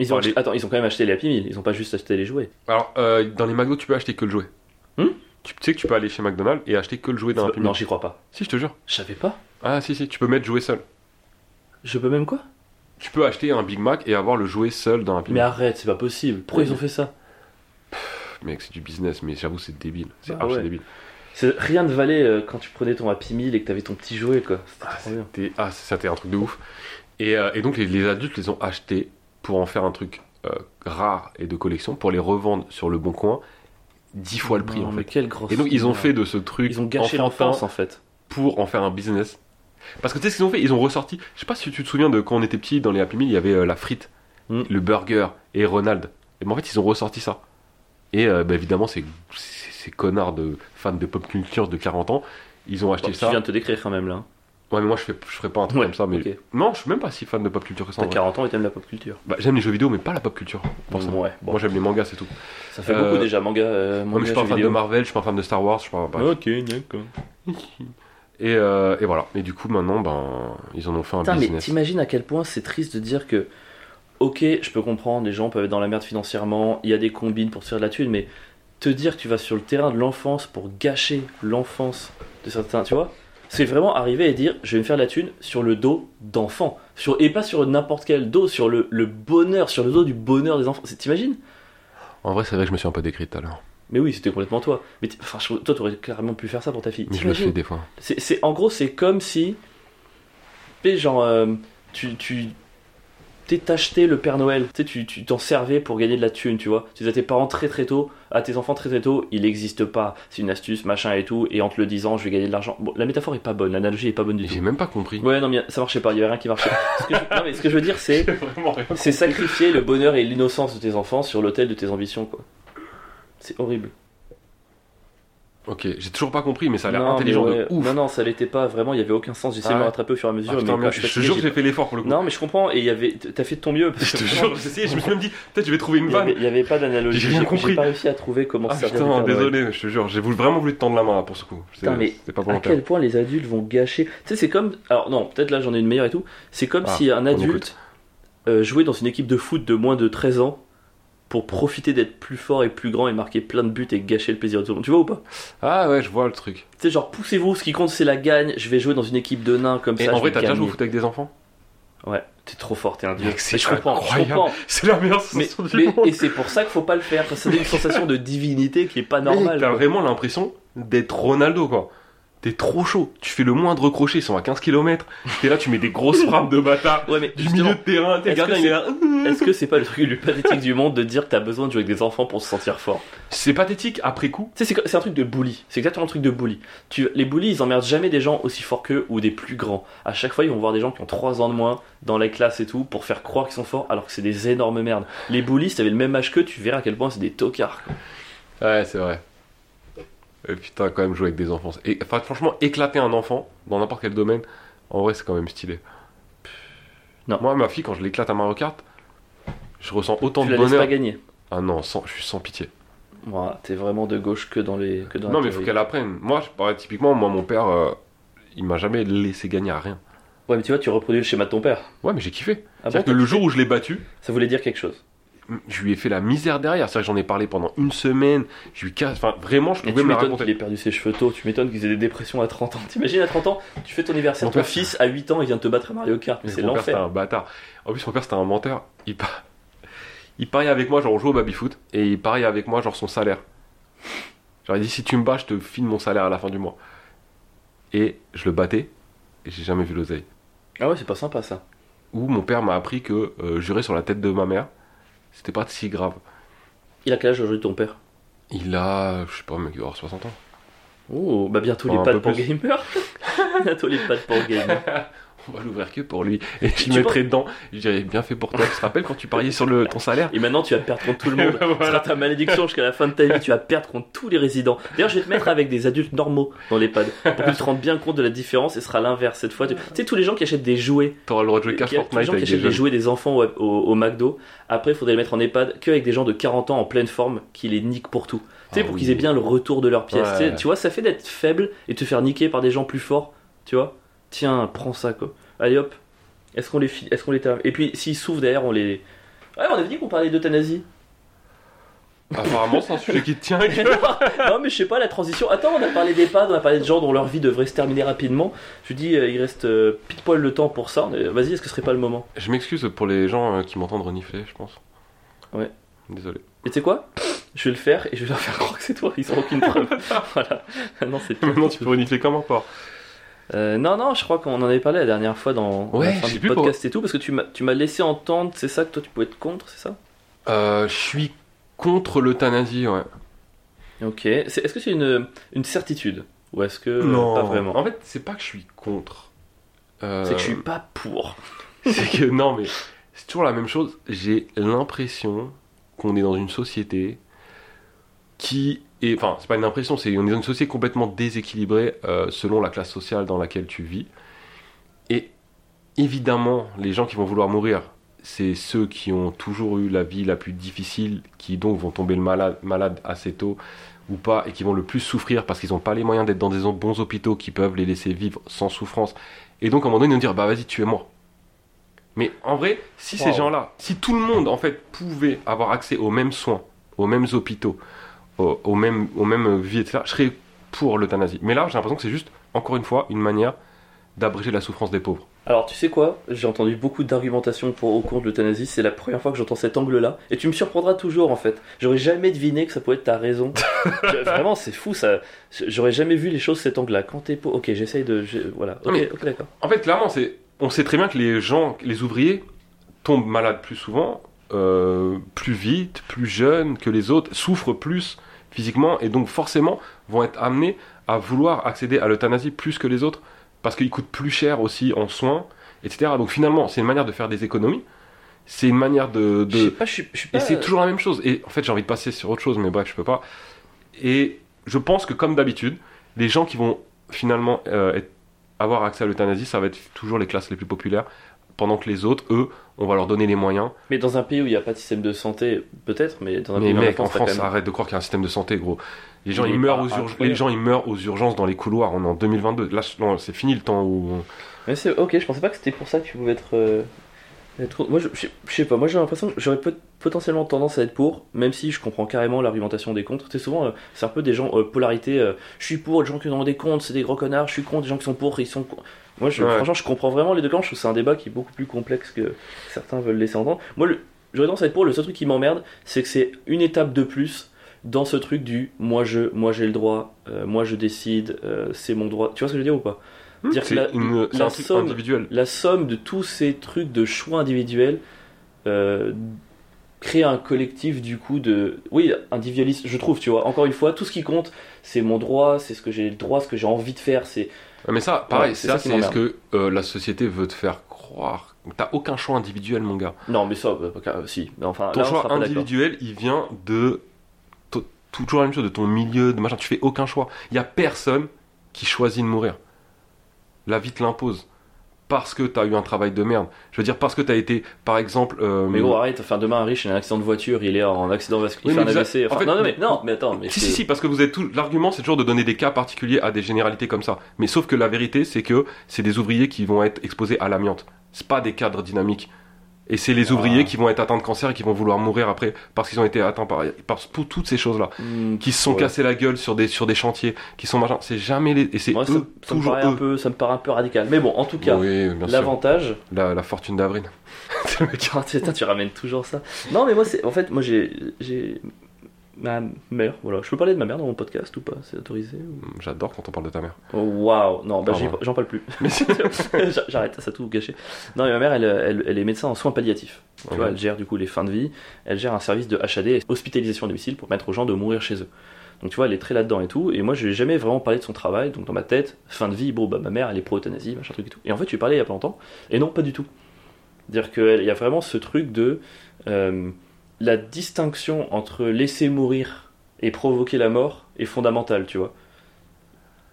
Ils ont Attends, ils ont quand même acheté les Happy Meal, ils ont pas juste acheté les jouets. Alors, euh, dans les McDo, tu peux acheter que le jouet. Hmm tu sais que tu peux aller chez McDonald's et acheter que le jouet d'un Happy Non, Meal. j'y crois pas. Si, je te jure. Je savais pas. Ah, si, si, tu peux mettre jouet seul. Je peux même quoi? Tu peux acheter un Big Mac et avoir le jouet seul d'un Happy Mais Meal. arrête, c'est pas possible. Pourquoi ils ont fait ça? Mec, c'est du business, mais j'avoue, c'est débile. C'est Ah archi ouais. débile. Rien ne valait euh, quand tu prenais ton Happy Meal et que t'avais ton petit jouet quoi. C'était Ah, trop bien. C'était- Ah, c'était un truc de ouf. Et, euh, et donc, les, les adultes les ont achetés pour en faire un truc euh, rare et de collection, pour les revendre sur le bon coin, dix fois le prix Non, en fait. Et donc, ils ont fait de ce truc Ils ont gâché l'enfance en fait. pour en faire un business. Parce que tu sais ce qu'ils ont fait? Ils ont ressorti. Je sais pas si tu te souviens de quand on était petit dans les Happy Meal, il y avait euh, la frite, Mm. le burger et Ronald. Et ben, en fait, ils ont ressorti ça. Et euh, bah, évidemment, ces, ces, ces connards de fans de pop culture de 40 ans, ils ont acheté Bon, tu ça. viens de te décrire quand même là. Ouais, mais moi je, fais, je ferais pas un truc Ouais, comme ça. Mais... Non, je suis même pas si fan de pop culture que ça. T'as vrai. 40 ans et t'aimes la pop culture. Bah, j'aime les jeux vidéo, mais pas la pop culture. forcément. Ouais, bon. Moi j'aime les mangas, c'est tout. Ça fait Euh, beaucoup déjà, manga. euh, Moi, mais je suis manga, pas un fan de. Marvel, je suis pas un fan de Star Wars, je suis pas. bref. Ok, d'accord. Et, euh, et voilà. Et du coup, maintenant, ben, ils en ont fait un Putain, mais business. t'imagines à quel point c'est triste de dire que, ok, je peux comprendre, les gens peuvent être dans la merde financièrement, il y a des combines pour se faire de la thune, mais te dire que tu vas sur le terrain de l'enfance pour gâcher l'enfance de certains, tu vois C'est vraiment arriver et dire, je vais me faire de la thune sur le dos d'enfants. Sur, et pas sur n'importe quel dos, sur le, le bonheur, sur le dos du bonheur des enfants. T'imagines? En vrai, c'est vrai que je me suis un peu décrit tout à l'heure. Mais oui, c'était complètement toi. Mais enfin, toi, t'aurais carrément pu faire ça pour ta fille. Mais je le fais des fois. c'est, c'est- en gros, c'est comme si, genre, euh, tu, tu t'es acheté le Père Noël. Tu sais, tu, tu t'en servais pour gagner de la thune, tu vois. Tu disais à tes parents très très tôt, à tes enfants très très tôt, il n'existe pas. C'est une astuce, machin et tout. Et en te le disant, je vais gagner de l'argent. Bon, la métaphore est pas bonne, l'analogie est pas bonne du J'ai tout. même pas compris. Ouais, non, mais ça marchait pas. Il y avait rien qui marchait. Ce que je, non, mais ce que je veux dire, c'est, c'est sacrifier le bonheur et l'innocence de tes enfants sur l'autel de tes ambitions, quoi. C'est horrible. Ok, j'ai toujours pas compris, mais ça a l'air intelligent mais ouais. de ouf. Non, non, ça l'était pas vraiment, il y avait aucun sens. J'essayais Ah de me ouais. rattraper au fur et à mesure. Ah, mais putain, quand merde, je te jure que j'ai fait l'effort pour le coup. Non, mais je comprends, et il y avait. T'as fait de ton mieux. parce Je te jure, j'ai essayé, je me suis même dit, peut-être je vais trouver une vanne. il y avait pas d'analogie. J'ai compris. Pas réussi à trouver comment Ah ça putain, désolé, je te jure, j'ai vraiment voulu te tendre la main là, pour ce coup. Putain, mais pas À quel point les adultes vont gâcher? Tu sais, c'est comme. Alors, non, peut-être là j'en ai une meilleure et tout. C'est comme Ah, si un adulte euh, jouait dans une équipe de foot de moins de 13 ans pour profiter d'être plus fort et plus grand et marquer plein de buts et gâcher le plaisir de tout le monde. Tu vois ou pas? Ah ouais, je vois le truc. Tu sais, genre, poussez-vous, ce qui compte c'est la gagne. Je vais jouer dans une équipe de nains comme Et ça. en je vrai, t'as déjà joué au foot avec des enfants? Ouais, t'es trop fort, t'es un dieu. C'est je comprends, incroyable. C'est la meilleure Mais, du mais- monde. et c'est pour ça qu'il faut pas le faire. Ça donne une sensation de divinité qui est pas normale. T'as vraiment l'impression d'être Ronaldo, quoi. T'es trop chaud. Tu fais le moindre crochet, ils sont à 15 km. T'es là, tu mets des grosses frappes de bâtard. Ouais, mais Du milieu de terrain, t'es est-ce que est là. Est-ce que c'est pas le truc le plus pathétique du monde de dire que t'as besoin de jouer avec des enfants pour se sentir fort? C'est pathétique après coup. Tu sais, c'est un truc de bully. C'est exactement un truc de bully. Tu, les bullies, ils emmerdent jamais des gens aussi forts qu'eux ou des plus grands. À chaque fois, ils vont voir des gens qui ont 3 ans de moins dans les classes et tout pour faire croire qu'ils sont forts alors que c'est des énormes merdes. Les bullies, si t'avais le même âge qu'eux, tu verrais à quel point c'est des tocards. Ouais, c'est vrai. Et putain, quand même jouer avec des enfants. Et, enfin, franchement, éclater un enfant dans n'importe quel domaine, en vrai, c'est quand même stylé. Non. Moi, ma fille, quand je l'éclate à Mario Kart, je ressens autant Tu de la laisses bonheur. pas gagner. Ah non, sans, je suis sans pitié. Voilà, t'es vraiment de gauche que dans les. Que dans non, mais il faut qu'elle apprenne. Moi, je parlais typiquement, moi, mon père, euh, il m'a jamais laissé gagner à rien. Ouais, mais tu vois, tu reproduis le schéma de ton père. Ouais, mais j'ai kiffé. Ah bon, C'est-à-dire que le kiffé jour où je l'ai battu, Ça voulait dire quelque chose. Je lui ai fait la misère derrière. C'est-à-dire que j'en ai parlé pendant une semaine. Je lui casse. Enfin, vraiment, je pouvais tu me raconter. qu'il ait perdu ses cheveux tôt, tu m'étonnes qu'ils aient des dépressions à 30 ans. T'imagines à 30 ans, tu fais ton anniversaire, Mon ton père- fils à 8 ans, il vient de te battre à Mario Kart, mais c'est père, c'était l'enfer. un bâtard. En plus, mon père, c'était un menteur. Il, par- il pariait avec moi, genre, on joue au baby-foot, et il pariait avec moi, genre, son salaire. Genre, il dit, si tu me bats, je te file mon salaire à la fin du mois. Et je le battais, et j'ai jamais vu l'oseille. Ah ouais, c'est pas sympa ça. Où mon père m'a appris que euh, jurer sur la tête de ma mère, c'était pas si grave. Il a quel âge aujourd'hui ton père? Il a, je sais pas, mec, il avoir 60 ans. Oh, bah bientôt Enfin, les pads pour gamer. bientôt les pads pour gamer. On va l'ouvrir que pour lui. Et je Tu lui mettrai dedans. Je dirais, bien fait pour toi. Tu te rappelles quand tu pariais sur le, ton salaire Et maintenant tu vas perdre contre tout le monde. Ce Voilà. sera ta malédiction jusqu'à la fin de ta vie. Tu vas perdre contre tous les résidents. D'ailleurs, je vais te mettre avec des adultes normaux dans les pads pour que tu te rendes bien compte de la différence. Et ce sera l'inverse cette fois. Tu sais, tous les gens qui achètent des jouets T'auras le droit de jouer a tous les Fortnite gens qui avec des achètent des jouets des enfants au, au- au McDo. Après, il faudrait les mettre en EHPAD qu'avec des gens de 40 ans en pleine forme qui les niquent pour tout. Tu sais, Ah pour oui. qu'ils aient bien le retour de leur pièce. Ouais. Tu vois, ça fait d'être faible et te faire niquer par des gens plus forts. Tu vois Tiens, prends ça quoi. Allez hop. Est-ce qu'on les Est-ce qu'on les termine Et puis, s'ils souffrent derrière, on les. Ouais, on avait dit qu'on parlait d'euthanasie. Apparemment, c'est un sujet qui te tient à non, cœur. mais je sais pas, la transition. Attends, on a parlé d'EHPAD, on a parlé de gens dont leur vie devrait se terminer rapidement. Je dis, euh, il reste euh, pile poil le temps pour ça. Euh, Vas-y, est-ce que ce serait pas le moment? Je m'excuse pour les gens euh, qui m'entendent renifler, je pense. Ouais. Désolé. Et tu sais quoi? Je vais le faire et je vais leur faire croire que c'est toi, ils ont aucune preuve. voilà. Non, c'est Maintenant, tu peux renifler comme un porc. Euh, non, non, je crois qu'on en avait parlé la dernière fois dans Ouais, la fin du podcast et tout, parce que tu m'as laissé entendre, c'est ça que toi tu pouvais être contre, c'est ça? Euh, je suis contre l'euthanasie, ouais. Ok. Est-ce que c'est une, une certitude? Ou est-ce que euh, pas vraiment? En fait, c'est pas que je suis contre. Euh, C'est que je suis pas pour. c'est que non, mais c'est toujours la même chose. J'ai l'impression qu'on est dans une société qui est, enfin, c'est pas une impression, c'est on est dans une société complètement déséquilibrée euh, selon la classe sociale dans laquelle tu vis. Et évidemment, les gens qui vont vouloir mourir, c'est ceux qui ont toujours eu la vie la plus difficile, qui donc vont tomber le malade, malade assez tôt ou pas, et qui vont le plus souffrir parce qu'ils n'ont pas les moyens d'être dans des bons hôpitaux qui peuvent les laisser vivre sans souffrance. Et donc à un moment donné, ils vont dire, bah vas-y, tu es mort. Mais en vrai, si ces gens-là, si tout le monde en fait pouvait avoir accès aux mêmes soins, aux mêmes hôpitaux, aux, aux mêmes, aux mêmes vies, etc., je serais pour l'euthanasie. Mais là, j'ai l'impression que c'est juste, encore une fois, une manière d'abréger la souffrance des pauvres. Alors, tu sais quoi? J'ai entendu beaucoup d'argumentations pour au cours de l'euthanasie. C'est la première fois que j'entends cet angle-là. Et tu me surprendras toujours, en fait. J'aurais jamais deviné que ça pouvait être ta raison. Vraiment, c'est fou, ça. J'aurais jamais vu les choses cet angle-là. Quand t'es pauvre. Ok, j'essaye de. Voilà. Ok, Mais- ok, d'accord. En fait, clairement, c'est, on sait très bien que les gens, les ouvriers, tombent malades plus souvent, euh, plus vite, plus jeunes que les autres, souffrent plus physiquement, et donc forcément vont être amenés à vouloir accéder à l'euthanasie plus que les autres, parce qu'ils coûtent plus cher aussi en soins, etc. Donc finalement, c'est une manière de faire des économies, c'est une manière de... de- Je sais pas, je suis, je suis pas. Et c'est toujours la même chose. Et en fait, j'ai envie de passer sur autre chose, mais bref, je peux pas. Et je pense que comme d'habitude, les gens qui vont finalement euh, être- avoir accès à l'euthanasie, ça va être toujours les classes les plus populaires, pendant que les autres, eux, on va leur donner les moyens. Mais dans un pays où il n'y a pas de système de santé, peut-être, mais dans un Mais pays où mec, en t'as quand France, même- arrête de croire qu'il y a un système de santé, gros. Les gens, Il ils est meurent, aux urg- incroyable. les gens, ils meurent aux urgences dans les couloirs. On est en 2022. Là, c'est fini le temps où. Mais c'est ok, je pensais pas que c'était pour ça que tu pouvais être. Moi, je, je- sais pas, moi j'ai l'impression que j'aurais potentiellement tendance à être pour, même si je comprends carrément l'argumentation des contre. Tu sais, souvent, euh, c'est un peu des gens, euh, polarité, euh, je suis pour, les gens qui ont des contre, c'est des gros connards, je suis contre, les gens qui sont pour, ils sont contre. Moi, je, Ouais. franchement, je comprends vraiment les deux camps, je trouve que c'est un débat qui est beaucoup plus complexe que certains veulent laisser entendre. Moi, le- j'aurais tendance à être pour, le seul truc qui m'emmerde, c'est que c'est une étape de plus dans ce truc du moi je moi j'ai le droit, euh, moi je décide, c'est mon droit. Tu vois ce que je veux dire ou pas? Dire que C'est la- une- c'est la un truc somme- individuel. la somme de tous ces trucs de choix individuels euh, crée un collectif du coup de oui individualiste je trouve tu vois encore une fois tout ce qui compte c'est mon droit c'est ce que j'ai le droit ce que j'ai envie de faire c'est Mais ça, pareil, Ouais, c'est ça, ça c'est ce que euh, la société veut te faire croire. T'as aucun choix individuel, mon gars. non mais ça euh, si mais enfin Ton là, choix individuel, il vient de to- toujours la même chose, de ton milieu, de machin. Tu fais aucun choix. Il y a personne qui choisit de mourir. La vie te l'impose. Parce que t'as eu un travail de merde. Je veux dire, parce que t'as été, par exemple. euh, mais gros arrête enfin demain un riche il a un accident de voiture il est en accident vasculaire Oui, il fait un AVC en enfin, fait, non, non mais non mais attends mais Si, si, si, parce que vous êtes tout. L'argument, c'est toujours de donner des cas particuliers à des généralités comme ça. Mais sauf que la vérité, c'est que c'est des ouvriers qui vont être exposés à l'amiante. C'est pas des cadres dynamiques. Et c'est les Ah. ouvriers qui vont être atteints de cancer et qui vont vouloir mourir après parce qu'ils ont été atteints par, par tout- toutes ces choses-là. Hmm, Qui se sont ouais. cassés la gueule sur des, sur des chantiers, qui sont machin. C'est jamais les. Et c'est eux, ça me toujours paraît un eux. peu ça me paraît un peu radical mais bon en tout cas oui, l'avantage La, la fortune d'Avril. Ah, tu ramènes toujours ça. Non, mais moi, c'est. En fait, moi, j'ai. Ma mère, voilà. Je peux parler de ma mère dans mon podcast ou pas? C'est autorisé ou- J'adore quand on parle de ta mère. Oh, Waouh Non, bah, j'en parle plus. J'a- J'arrête, ça a tout gâché. Non, mais ma mère, elle, elle, elle est médecin en soins palliatifs. Tu vois, elle gère du coup les fins de vie. Elle gère un service de HAD, hospitalisation à domicile, pour permettre aux gens de mourir chez eux. Donc tu vois, elle est très là-dedans et tout. Et moi, je n'ai jamais vraiment parlé de son travail. Donc dans ma tête, fin de vie, bon, bah ma mère, elle est pro-euthanasie, machin truc et tout. Et en fait, tu parlais il y a pas longtemps. Et non, pas du tout. Dire qu'il y a vraiment ce truc de euh, la distinction entre laisser mourir et provoquer la mort est fondamentale, tu vois.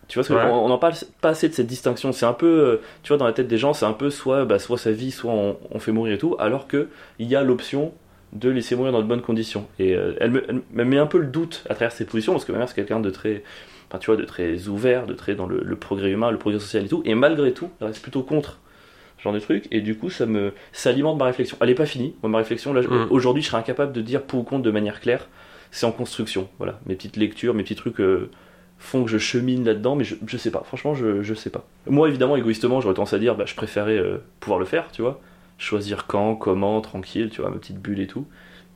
Tu vois, ce que- Ouais. on on n'en parle pas assez de cette distinction. C'est un peu, euh, tu vois, dans la tête des gens, c'est un peu soit, bah, soit sa vie, soit on, on fait mourir et tout, alors que il y a l'option de laisser mourir dans de bonnes conditions. Et euh, elle, me, elle me met un peu le doute à travers ses positions, parce que ma mère, c'est quelqu'un de très, enfin, tu vois, de très ouvert, de très dans le, le progrès humain, le progrès social et tout. Et malgré tout, elle reste plutôt contre ce genre de truc. Et du coup, ça me, ça alimente ma réflexion. Elle est pas finie. Moi, ma réflexion, là, Mm. aujourd'hui, je serais incapable de dire pour ou contre de manière claire. C'est en construction. Voilà, mes petites lectures, mes petits trucs. euh, font que je chemine là-dedans, mais je, je sais pas. Franchement, je, je sais pas. Moi, évidemment, égoïstement, j'aurais tendance à dire, bah, je préférais euh, pouvoir le faire, tu vois. Choisir quand, comment, tranquille, tu vois, ma petite bulle et tout.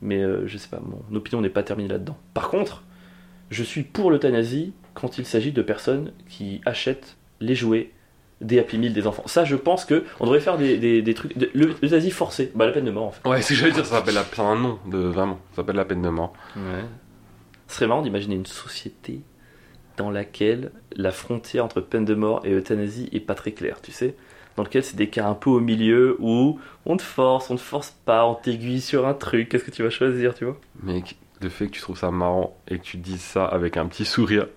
Mais euh, je sais pas, mon opinion n'est pas terminée là-dedans. Par contre, je suis pour l'euthanasie quand il s'agit de personnes qui achètent les jouets des Happy Meal des enfants. Ça, je pense que on devrait faire des, des, des trucs. de- L'euthanasie forcée, bah la peine de mort en fait. Ouais, c'est ce que j'allais dire, ça s'appelle la... c'est un nom de vraiment. Ça s'appelle la peine de mort. Ouais. Ce serait marrant d'imaginer une société dans laquelle la frontière entre peine de mort et euthanasie est pas très claire, tu sais Dans lequel c'est des cas un peu au milieu où on te force, on te force pas, on t'aiguille sur un truc, qu'est-ce que tu vas choisir, tu vois? Mec, le fait que tu trouves ça marrant et que tu dises ça avec un petit sourire,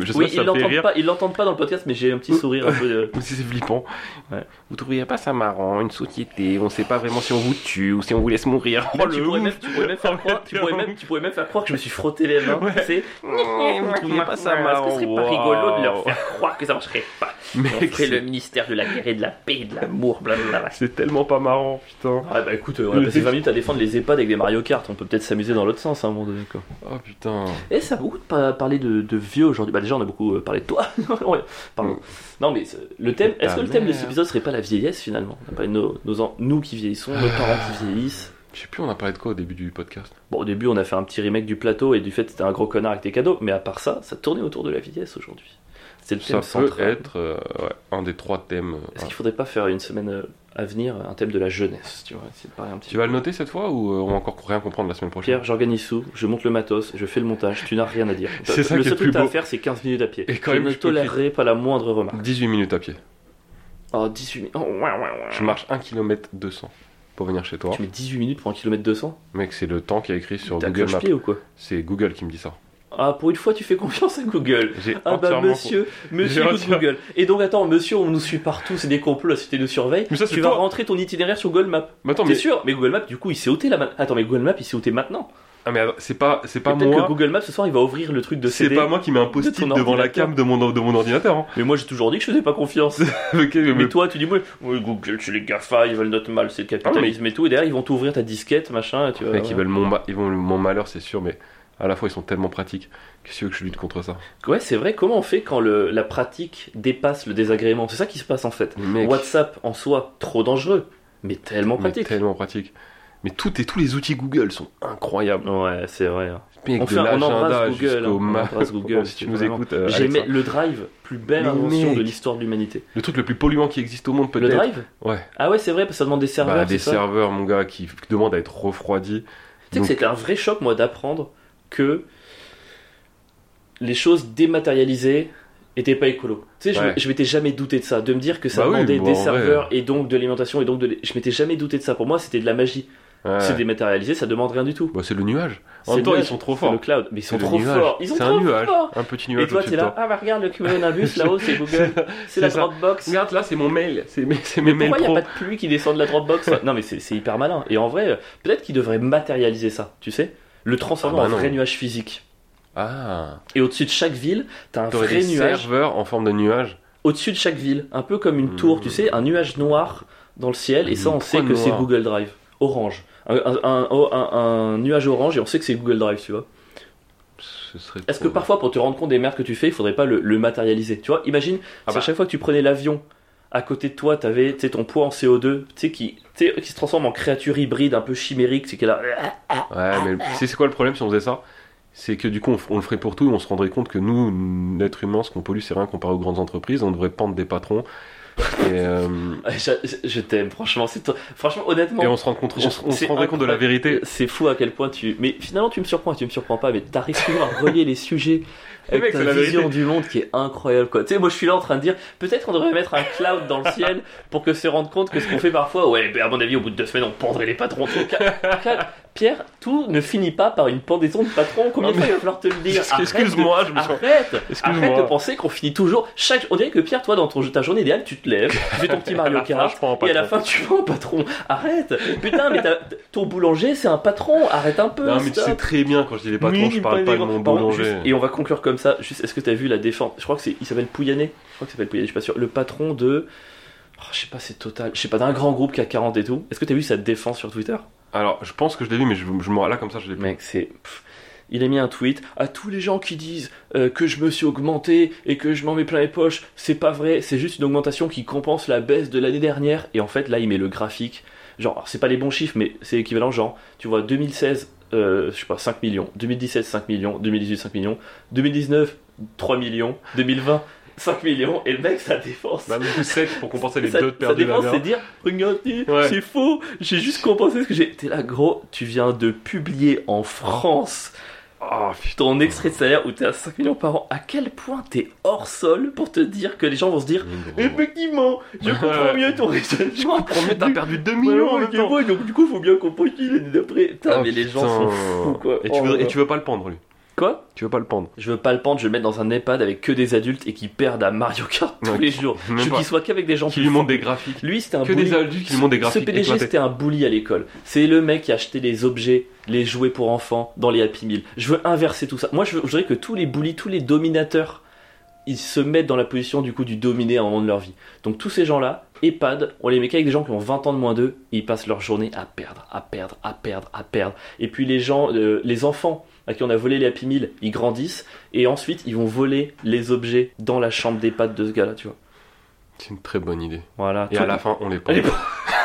je sais Oui, pas si ils ça pas, ils l'entendent pas dans le podcast, mais j'ai un petit sourire un peu de... C'est flippant. Ouais. Vous trouveriez pas ça marrant, une société, on sait pas vraiment si on vous tue ou si on vous laisse mourir. Tu, pourrais même, tu pourrais même faire croire, tu pourrais même, tu pourrais même faire croire que je me suis frotté les mains. Ouais. tu sais. Vous trouveriez pas ça marrant Est-ce que ce serait pas rigolo de leur faire croire que ça marcherait pas? On Mec, ferait le c'est- ministère de la guerre et de la paix et de l'amour, blablabla. c'est tellement pas marrant, putain. Ouais, bah écoute, on a passé 20 minutes à défendre les EHPAD avec des Mario Kart, on peut peut-être s'amuser dans l'autre sens hein, à un moment donné. Quoi. Oh putain. Et ça a beaucoup de pa- parler de, de vieux aujourd'hui. Bah déjà, on a beaucoup euh, parlé de toi. Pardon. Non, mais c'est- le thème, est-ce que le thème de cet épisode serait pas la vieillesse finalement? On a parlé de nos, nos en- nous qui vieillissons, nos parents qui vieillissent. Je sais plus, on a parlé de quoi au début du podcast? Bon, au début, on a fait un petit remake du plateau et du fait que t'étais un gros connard avec tes cadeaux, mais à part ça, ça tournait autour de la vieillesse aujourd'hui. C'est le Ça thème peut central. être euh, ouais, un des trois thèmes. euh, Est-ce qu'il faudrait pas faire une semaine euh, à venir un thème de la jeunesse Tu vois, c'est pareil un petit Tu vas le noter cette fois ou on va encore rien comprendre la semaine prochaine? Pierre, j'organise tout, je monte le matos, je fais le montage, tu n'as rien à dire. C'est ça le seul truc que t'as à faire, c'est 15 minutes à pied. Et quand je même, ne je tolérerai pas la moindre remarque. 18 minutes à pied. Oh, 18 minutes. Oh, ouais, ouais, ouais. Je marche 1 km 200 pour venir chez toi. Tu mets 18 minutes pour un kilomètre 200 Mec, c'est le temps qui est écrit sur Google Maps. cloche-pied ou quoi? C'est Google qui me dit ça. Ah, pour une fois, tu fais confiance à Google. Ah bah monsieur, monsieur Google. Et donc attends, monsieur, on nous suit partout, c'est des complots, la société nous surveille. Mais ça, c'est tu vas toi. rentrer ton itinéraire sur Google Maps. Mais attends, T'es mais, sûr Mais Google Maps, du coup, il s'est ôté là. Attends, mais Google Maps, il s'est ôté maintenant. ah, mais c'est pas, c'est pas moi. que Google Maps ce soir, il va ouvrir le truc de C'est CD. pas moi qui mets un post-it devant la cam de mon, de mon ordinateur. hein. Mais moi, j'ai toujours dit que je faisais pas confiance. Mais- mais toi, tu dis, oui, oui, Google, c'est les GAFA, ils veulent notre mal, c'est le capitalisme et tout. Et derrière, ils vont t'ouvrir ta disquette, machin, tu vois. Mec, ils ouais. veulent mon, ma- ils vont mon malheur, c'est sûr, mais à la fois ils sont tellement pratiques. Qu'est-ce que tu veux que je lutte contre ça? Ouais, c'est vrai, comment on fait quand le, la pratique dépasse le désagrément? C'est ça qui se passe en fait. Mais mec, WhatsApp en soi, trop dangereux, mais tellement mais pratique. tellement pratique. Mais tout et tous les outils Google sont incroyables. Ouais, c'est vrai. hein. Mec, On fait- on embrasse Google, hein, on embrasse Google, si tu c'est nous écoutes, euh, J'aimais le drive, plus belle Mais invention de l'histoire de l'humanité. le truc le plus polluant qui existe au monde Le peut-être. drive? Ouais. Ah ouais, c'est vrai, parce que ça demande des serveurs. Bah, c'est des ça? serveurs, mon gars, qui demandent à être refroidis. Tu sais que c'était un vrai choc, moi, d'apprendre que les choses dématérialisées étaient pas écolo. Tu sais, je, Ouais. je m'étais jamais douté de ça, de me dire que ça Bah oui, demandait bon, des serveurs et donc de l'alimentation et donc de. Je m'étais jamais douté de ça. Pour moi, c'était de la magie. Ouais. C'est dématérialisé, ça demande rien du tout. Bah, c'est le nuage. En même temps, ils sont trop forts. le cloud, mais ils sont trop nuage. forts. Ils sont trop un nuage. forts. Un petit Et nuage toi, au-dessus t'es là, toi. ah bah regarde le cumulonimbus là-haut, c'est Google, c'est la ça. Dropbox. Regarde, là, c'est mon mail. C'est mes, mails Pourquoi il n'y a pas de pluie qui descend de la Dropbox? Non, mais c'est c'est hyper malin. Et en vrai, euh, peut-être qu'ils devraient matérialiser ça, tu sais? Le transformer Ah bah en vrai nuage physique. Ah. Et au-dessus de chaque ville, t'as un vrai des nuage. serveurs en forme de nuage. Au-dessus de chaque ville, un peu comme une Mmh. tour, tu sais, un nuage noir dans le ciel. Et ça, on sait que c'est Google Drive. Orange. Un, un- un- un- un nuage orange et on sait que c'est Google Drive, tu vois. Ce serait Est-ce que parfois, pour te rendre compte des merdes que tu fais, il faudrait pas le, le matérialiser? Tu vois, imagine Ah si bah. à chaque fois que tu prenais l'avion, à côté de toi, t'avais ton poids en CO2, tu sais, qui, qui se transforme en créature hybride un peu chimérique, c'est qu'elle a. Ouais, mais c'est quoi le problème si on faisait ça? C'est que du coup, on le ferait pour tout et on se rendrait compte que nous, l'être humain, ce qu'on pollue, c'est rien comparé aux grandes entreprises. On devrait pendre des patrons. Et, euh, Je, je t'aime, franchement, c'est toi- franchement, honnêtement. et on se, rend compte, on, se- on se C'est rendrait compte de la vérité. C'est fou à quel point tu. Mais finalement, tu me surprends, tu me surprends pas, mais t'arrives toujours à relier les sujets avec mec, ta la vision vérité. du monde qui est incroyable, quoi. Tu sais, moi, je suis là en train de dire, peut-être on devrait mettre un cloud dans le ciel pour que se rendre compte que ce qu'on fait parfois, ouais, ben, à mon avis, au bout de deux semaines, on pendrait les patrons. Pierre, tout ne finit pas par une pendaison de patrons. Combien de fois il va falloir te le dire? Excuse-moi, je me sens. Arrête Excuse-moi. Arrête de penser qu'on finit toujours chaque. On dirait que Pierre, toi, dans ton, ta journée idéale, tu te lèves, tu fais ton petit Mario fin, Kart, et à la fin, tu prends un patron. Arrête Putain, mais t'as- ton boulanger, c'est un patron. Arrête un peu. Non, mais tu sais très bien quand je dis les patrons, Oui, je parle pas de mon boulanger. juste- et on va conclure comme ça. Juste, est-ce que t'as vu la défense? Je crois que c'est. Il s'appelle Pouyanné. Je crois que s'appelle Pouyanné, je suis pas sûr. Le patron de. Oh, je sais pas, c'est total. Je sais pas, d'un grand groupe qui a 40 et tout. Est-ce que t'as vu sa défense sur Twitter? Alors, je pense que je l'ai vu, mais je, je me là comme ça, je l'ai vu. Mec, c'est. Il a mis un tweet à tous les gens qui disent euh, que je me suis augmenté et que je m'en mets plein les poches. C'est pas vrai, c'est juste une augmentation qui compense la baisse de l'année dernière. Et en fait, là, il met le graphique. Genre, c'est pas les bons chiffres, mais c'est équivalent. Genre, tu vois, 2016, euh, je sais pas, 5 millions. 2017, 5 millions. 2018, 5 millions. 2019, 3 millions. 2020, 5 millions. Et le mec, sa défense. Bah, coup, 7 pour compenser les Sa, deux de la défense, c'est dire Regardez, Ouais. c'est faux, j'ai juste compensé ce que j'ai. T'es là, gros, tu viens de publier en France Oh, putain. ton extrait de salaire où t'es à 5 millions par an. À quel point t'es hors sol pour te dire que les gens vont se dire Effectivement, je comprends mieux ton raisonnement. Combien t'as perdu 2 Ouais, millions en ouais, même temps ouais, donc du coup, faut bien compenser l'année d'après. Putain, Oh, mais les gens sont fous, quoi. Et tu, Oh veux, et tu veux pas le pendre, lui Quoi Tu veux pas le pendre Je veux pas le pendre, je vais le mettre dans un EHPAD avec que des adultes et qui perdent à Mario Kart tous les jours. Je veux qu'il soit qu'avec des gens Qui lui montre forts. des graphiques. Lui, c'était un Que bully. des adultes qui lui montrent des Ce graphiques PDG, éclatés. c'était un bully à l'école. C'est le mec qui achetait les objets, les jouets pour enfants dans les Happy Meal. Je veux inverser tout ça. Moi, je, veux- je voudrais que tous les bullies, tous les dominateurs, ils se mettent dans la position du coup du dominé à un moment de leur vie. Donc tous ces gens-là, EHPAD, on les met qu'avec des gens qui ont 20 ans de moins d'eux, et ils passent leur journée à perdre, à perdre, à perdre, à perdre. Et puis les gens, euh, les enfants à qui on a volé les Happy Meal, ils grandissent, et ensuite ils vont voler les objets dans la chambre d'EHPAD de ce gars-là, tu vois. C'est une très bonne idée. Voilà. Et Tout- à la fin, on les. Allez,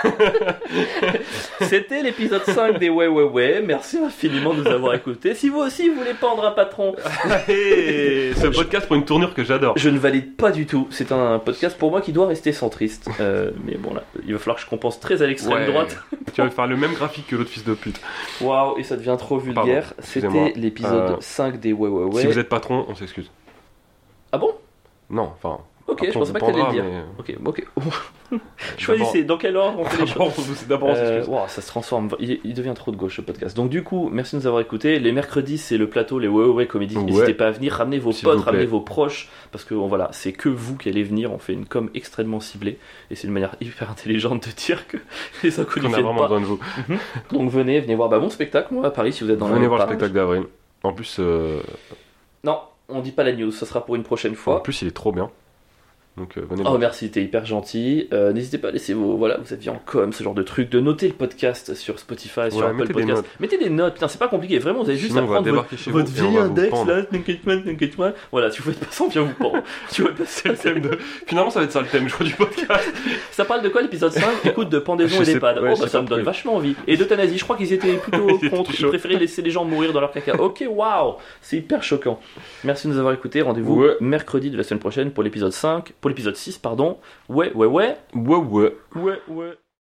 C'était l'épisode 5 des Ouais Ouais Ouais. Merci infiniment de nous avoir écoutés. Si vous aussi vous voulez pendre un patron, Hey, ce podcast pour une tournure que j'adore. je ne valide pas du tout. C'est un podcast pour moi qui doit rester centriste. Euh, mais bon là, il va falloir que je compense très à l'extrême Ouais. droite. Tu vas faire le même graphique que l'autre fils de pute. Waouh, et ça devient trop vulgaire. C'était l'épisode Euh, 5 des Ouais Ouais Ouais. Si vous êtes patron, on s'excuse. Ah bon? Non, enfin, Ok, Après, je pensais pas que t'allais le dire. mais- Ok, ok. Choisissez dans quel ordre on fait les choses. D'abord, Euh, wow, ça se transforme, il, il devient trop de gauche ce podcast. Donc du coup, merci de nous avoir écoutés. Les mercredis, c'est le plateau, les ouais ouais comédies. Ouais. N'hésitez pas à venir, ramenez vos potes, ramenez vos proches, parce que voilà, c'est que vous qui allez venir. On fait une com extrêmement ciblée, et c'est une manière hyper intelligente de dire que les inconnus On a vraiment pas. besoin de vous. Donc venez, venez voir bah, mon spectacle, moi à Paris, si vous êtes dans Venez la voir le spectacle d'Avril. En plus, euh, Non, on dit pas la news, ça sera pour une prochaine en fois. plus, il est trop bien. Donc, euh, venez Oh voir. merci, t'es hyper gentil. Euh, N'hésitez pas à laisser vos. Voilà, vous aviez en com, ce genre de truc, de noter le podcast sur Spotify, sur Apple mettez des Podcast. notes. Mettez des notes, putain, c'est pas compliqué, vraiment, vous avez juste Sinon, à prendre votre, chez votre vieil index là, t'inquiète pas. Voilà, si vous faites pas ça, on vient vous pendre. tu vois, C'est le thème de. Finalement, ça va être ça le thème, je crois, du podcast. Ça parle de quoi l'épisode 5 Écoute, de pendaison et d'EHPAD. ouais, oh, bah ça me donne vachement envie. Et d'euthanasie, je crois qu'ils étaient plutôt contre, ils préféraient laisser les gens mourir dans leur caca. Ok, waouh C'est hyper choquant. Merci de nous avoir écoutés. Rendez-vous mercredi de la semaine prochaine pour l'épisode 5, pour l'épisode 6, pardon. Ouais, ouais, ouais. Ouais, ouais. Ouais, ouais.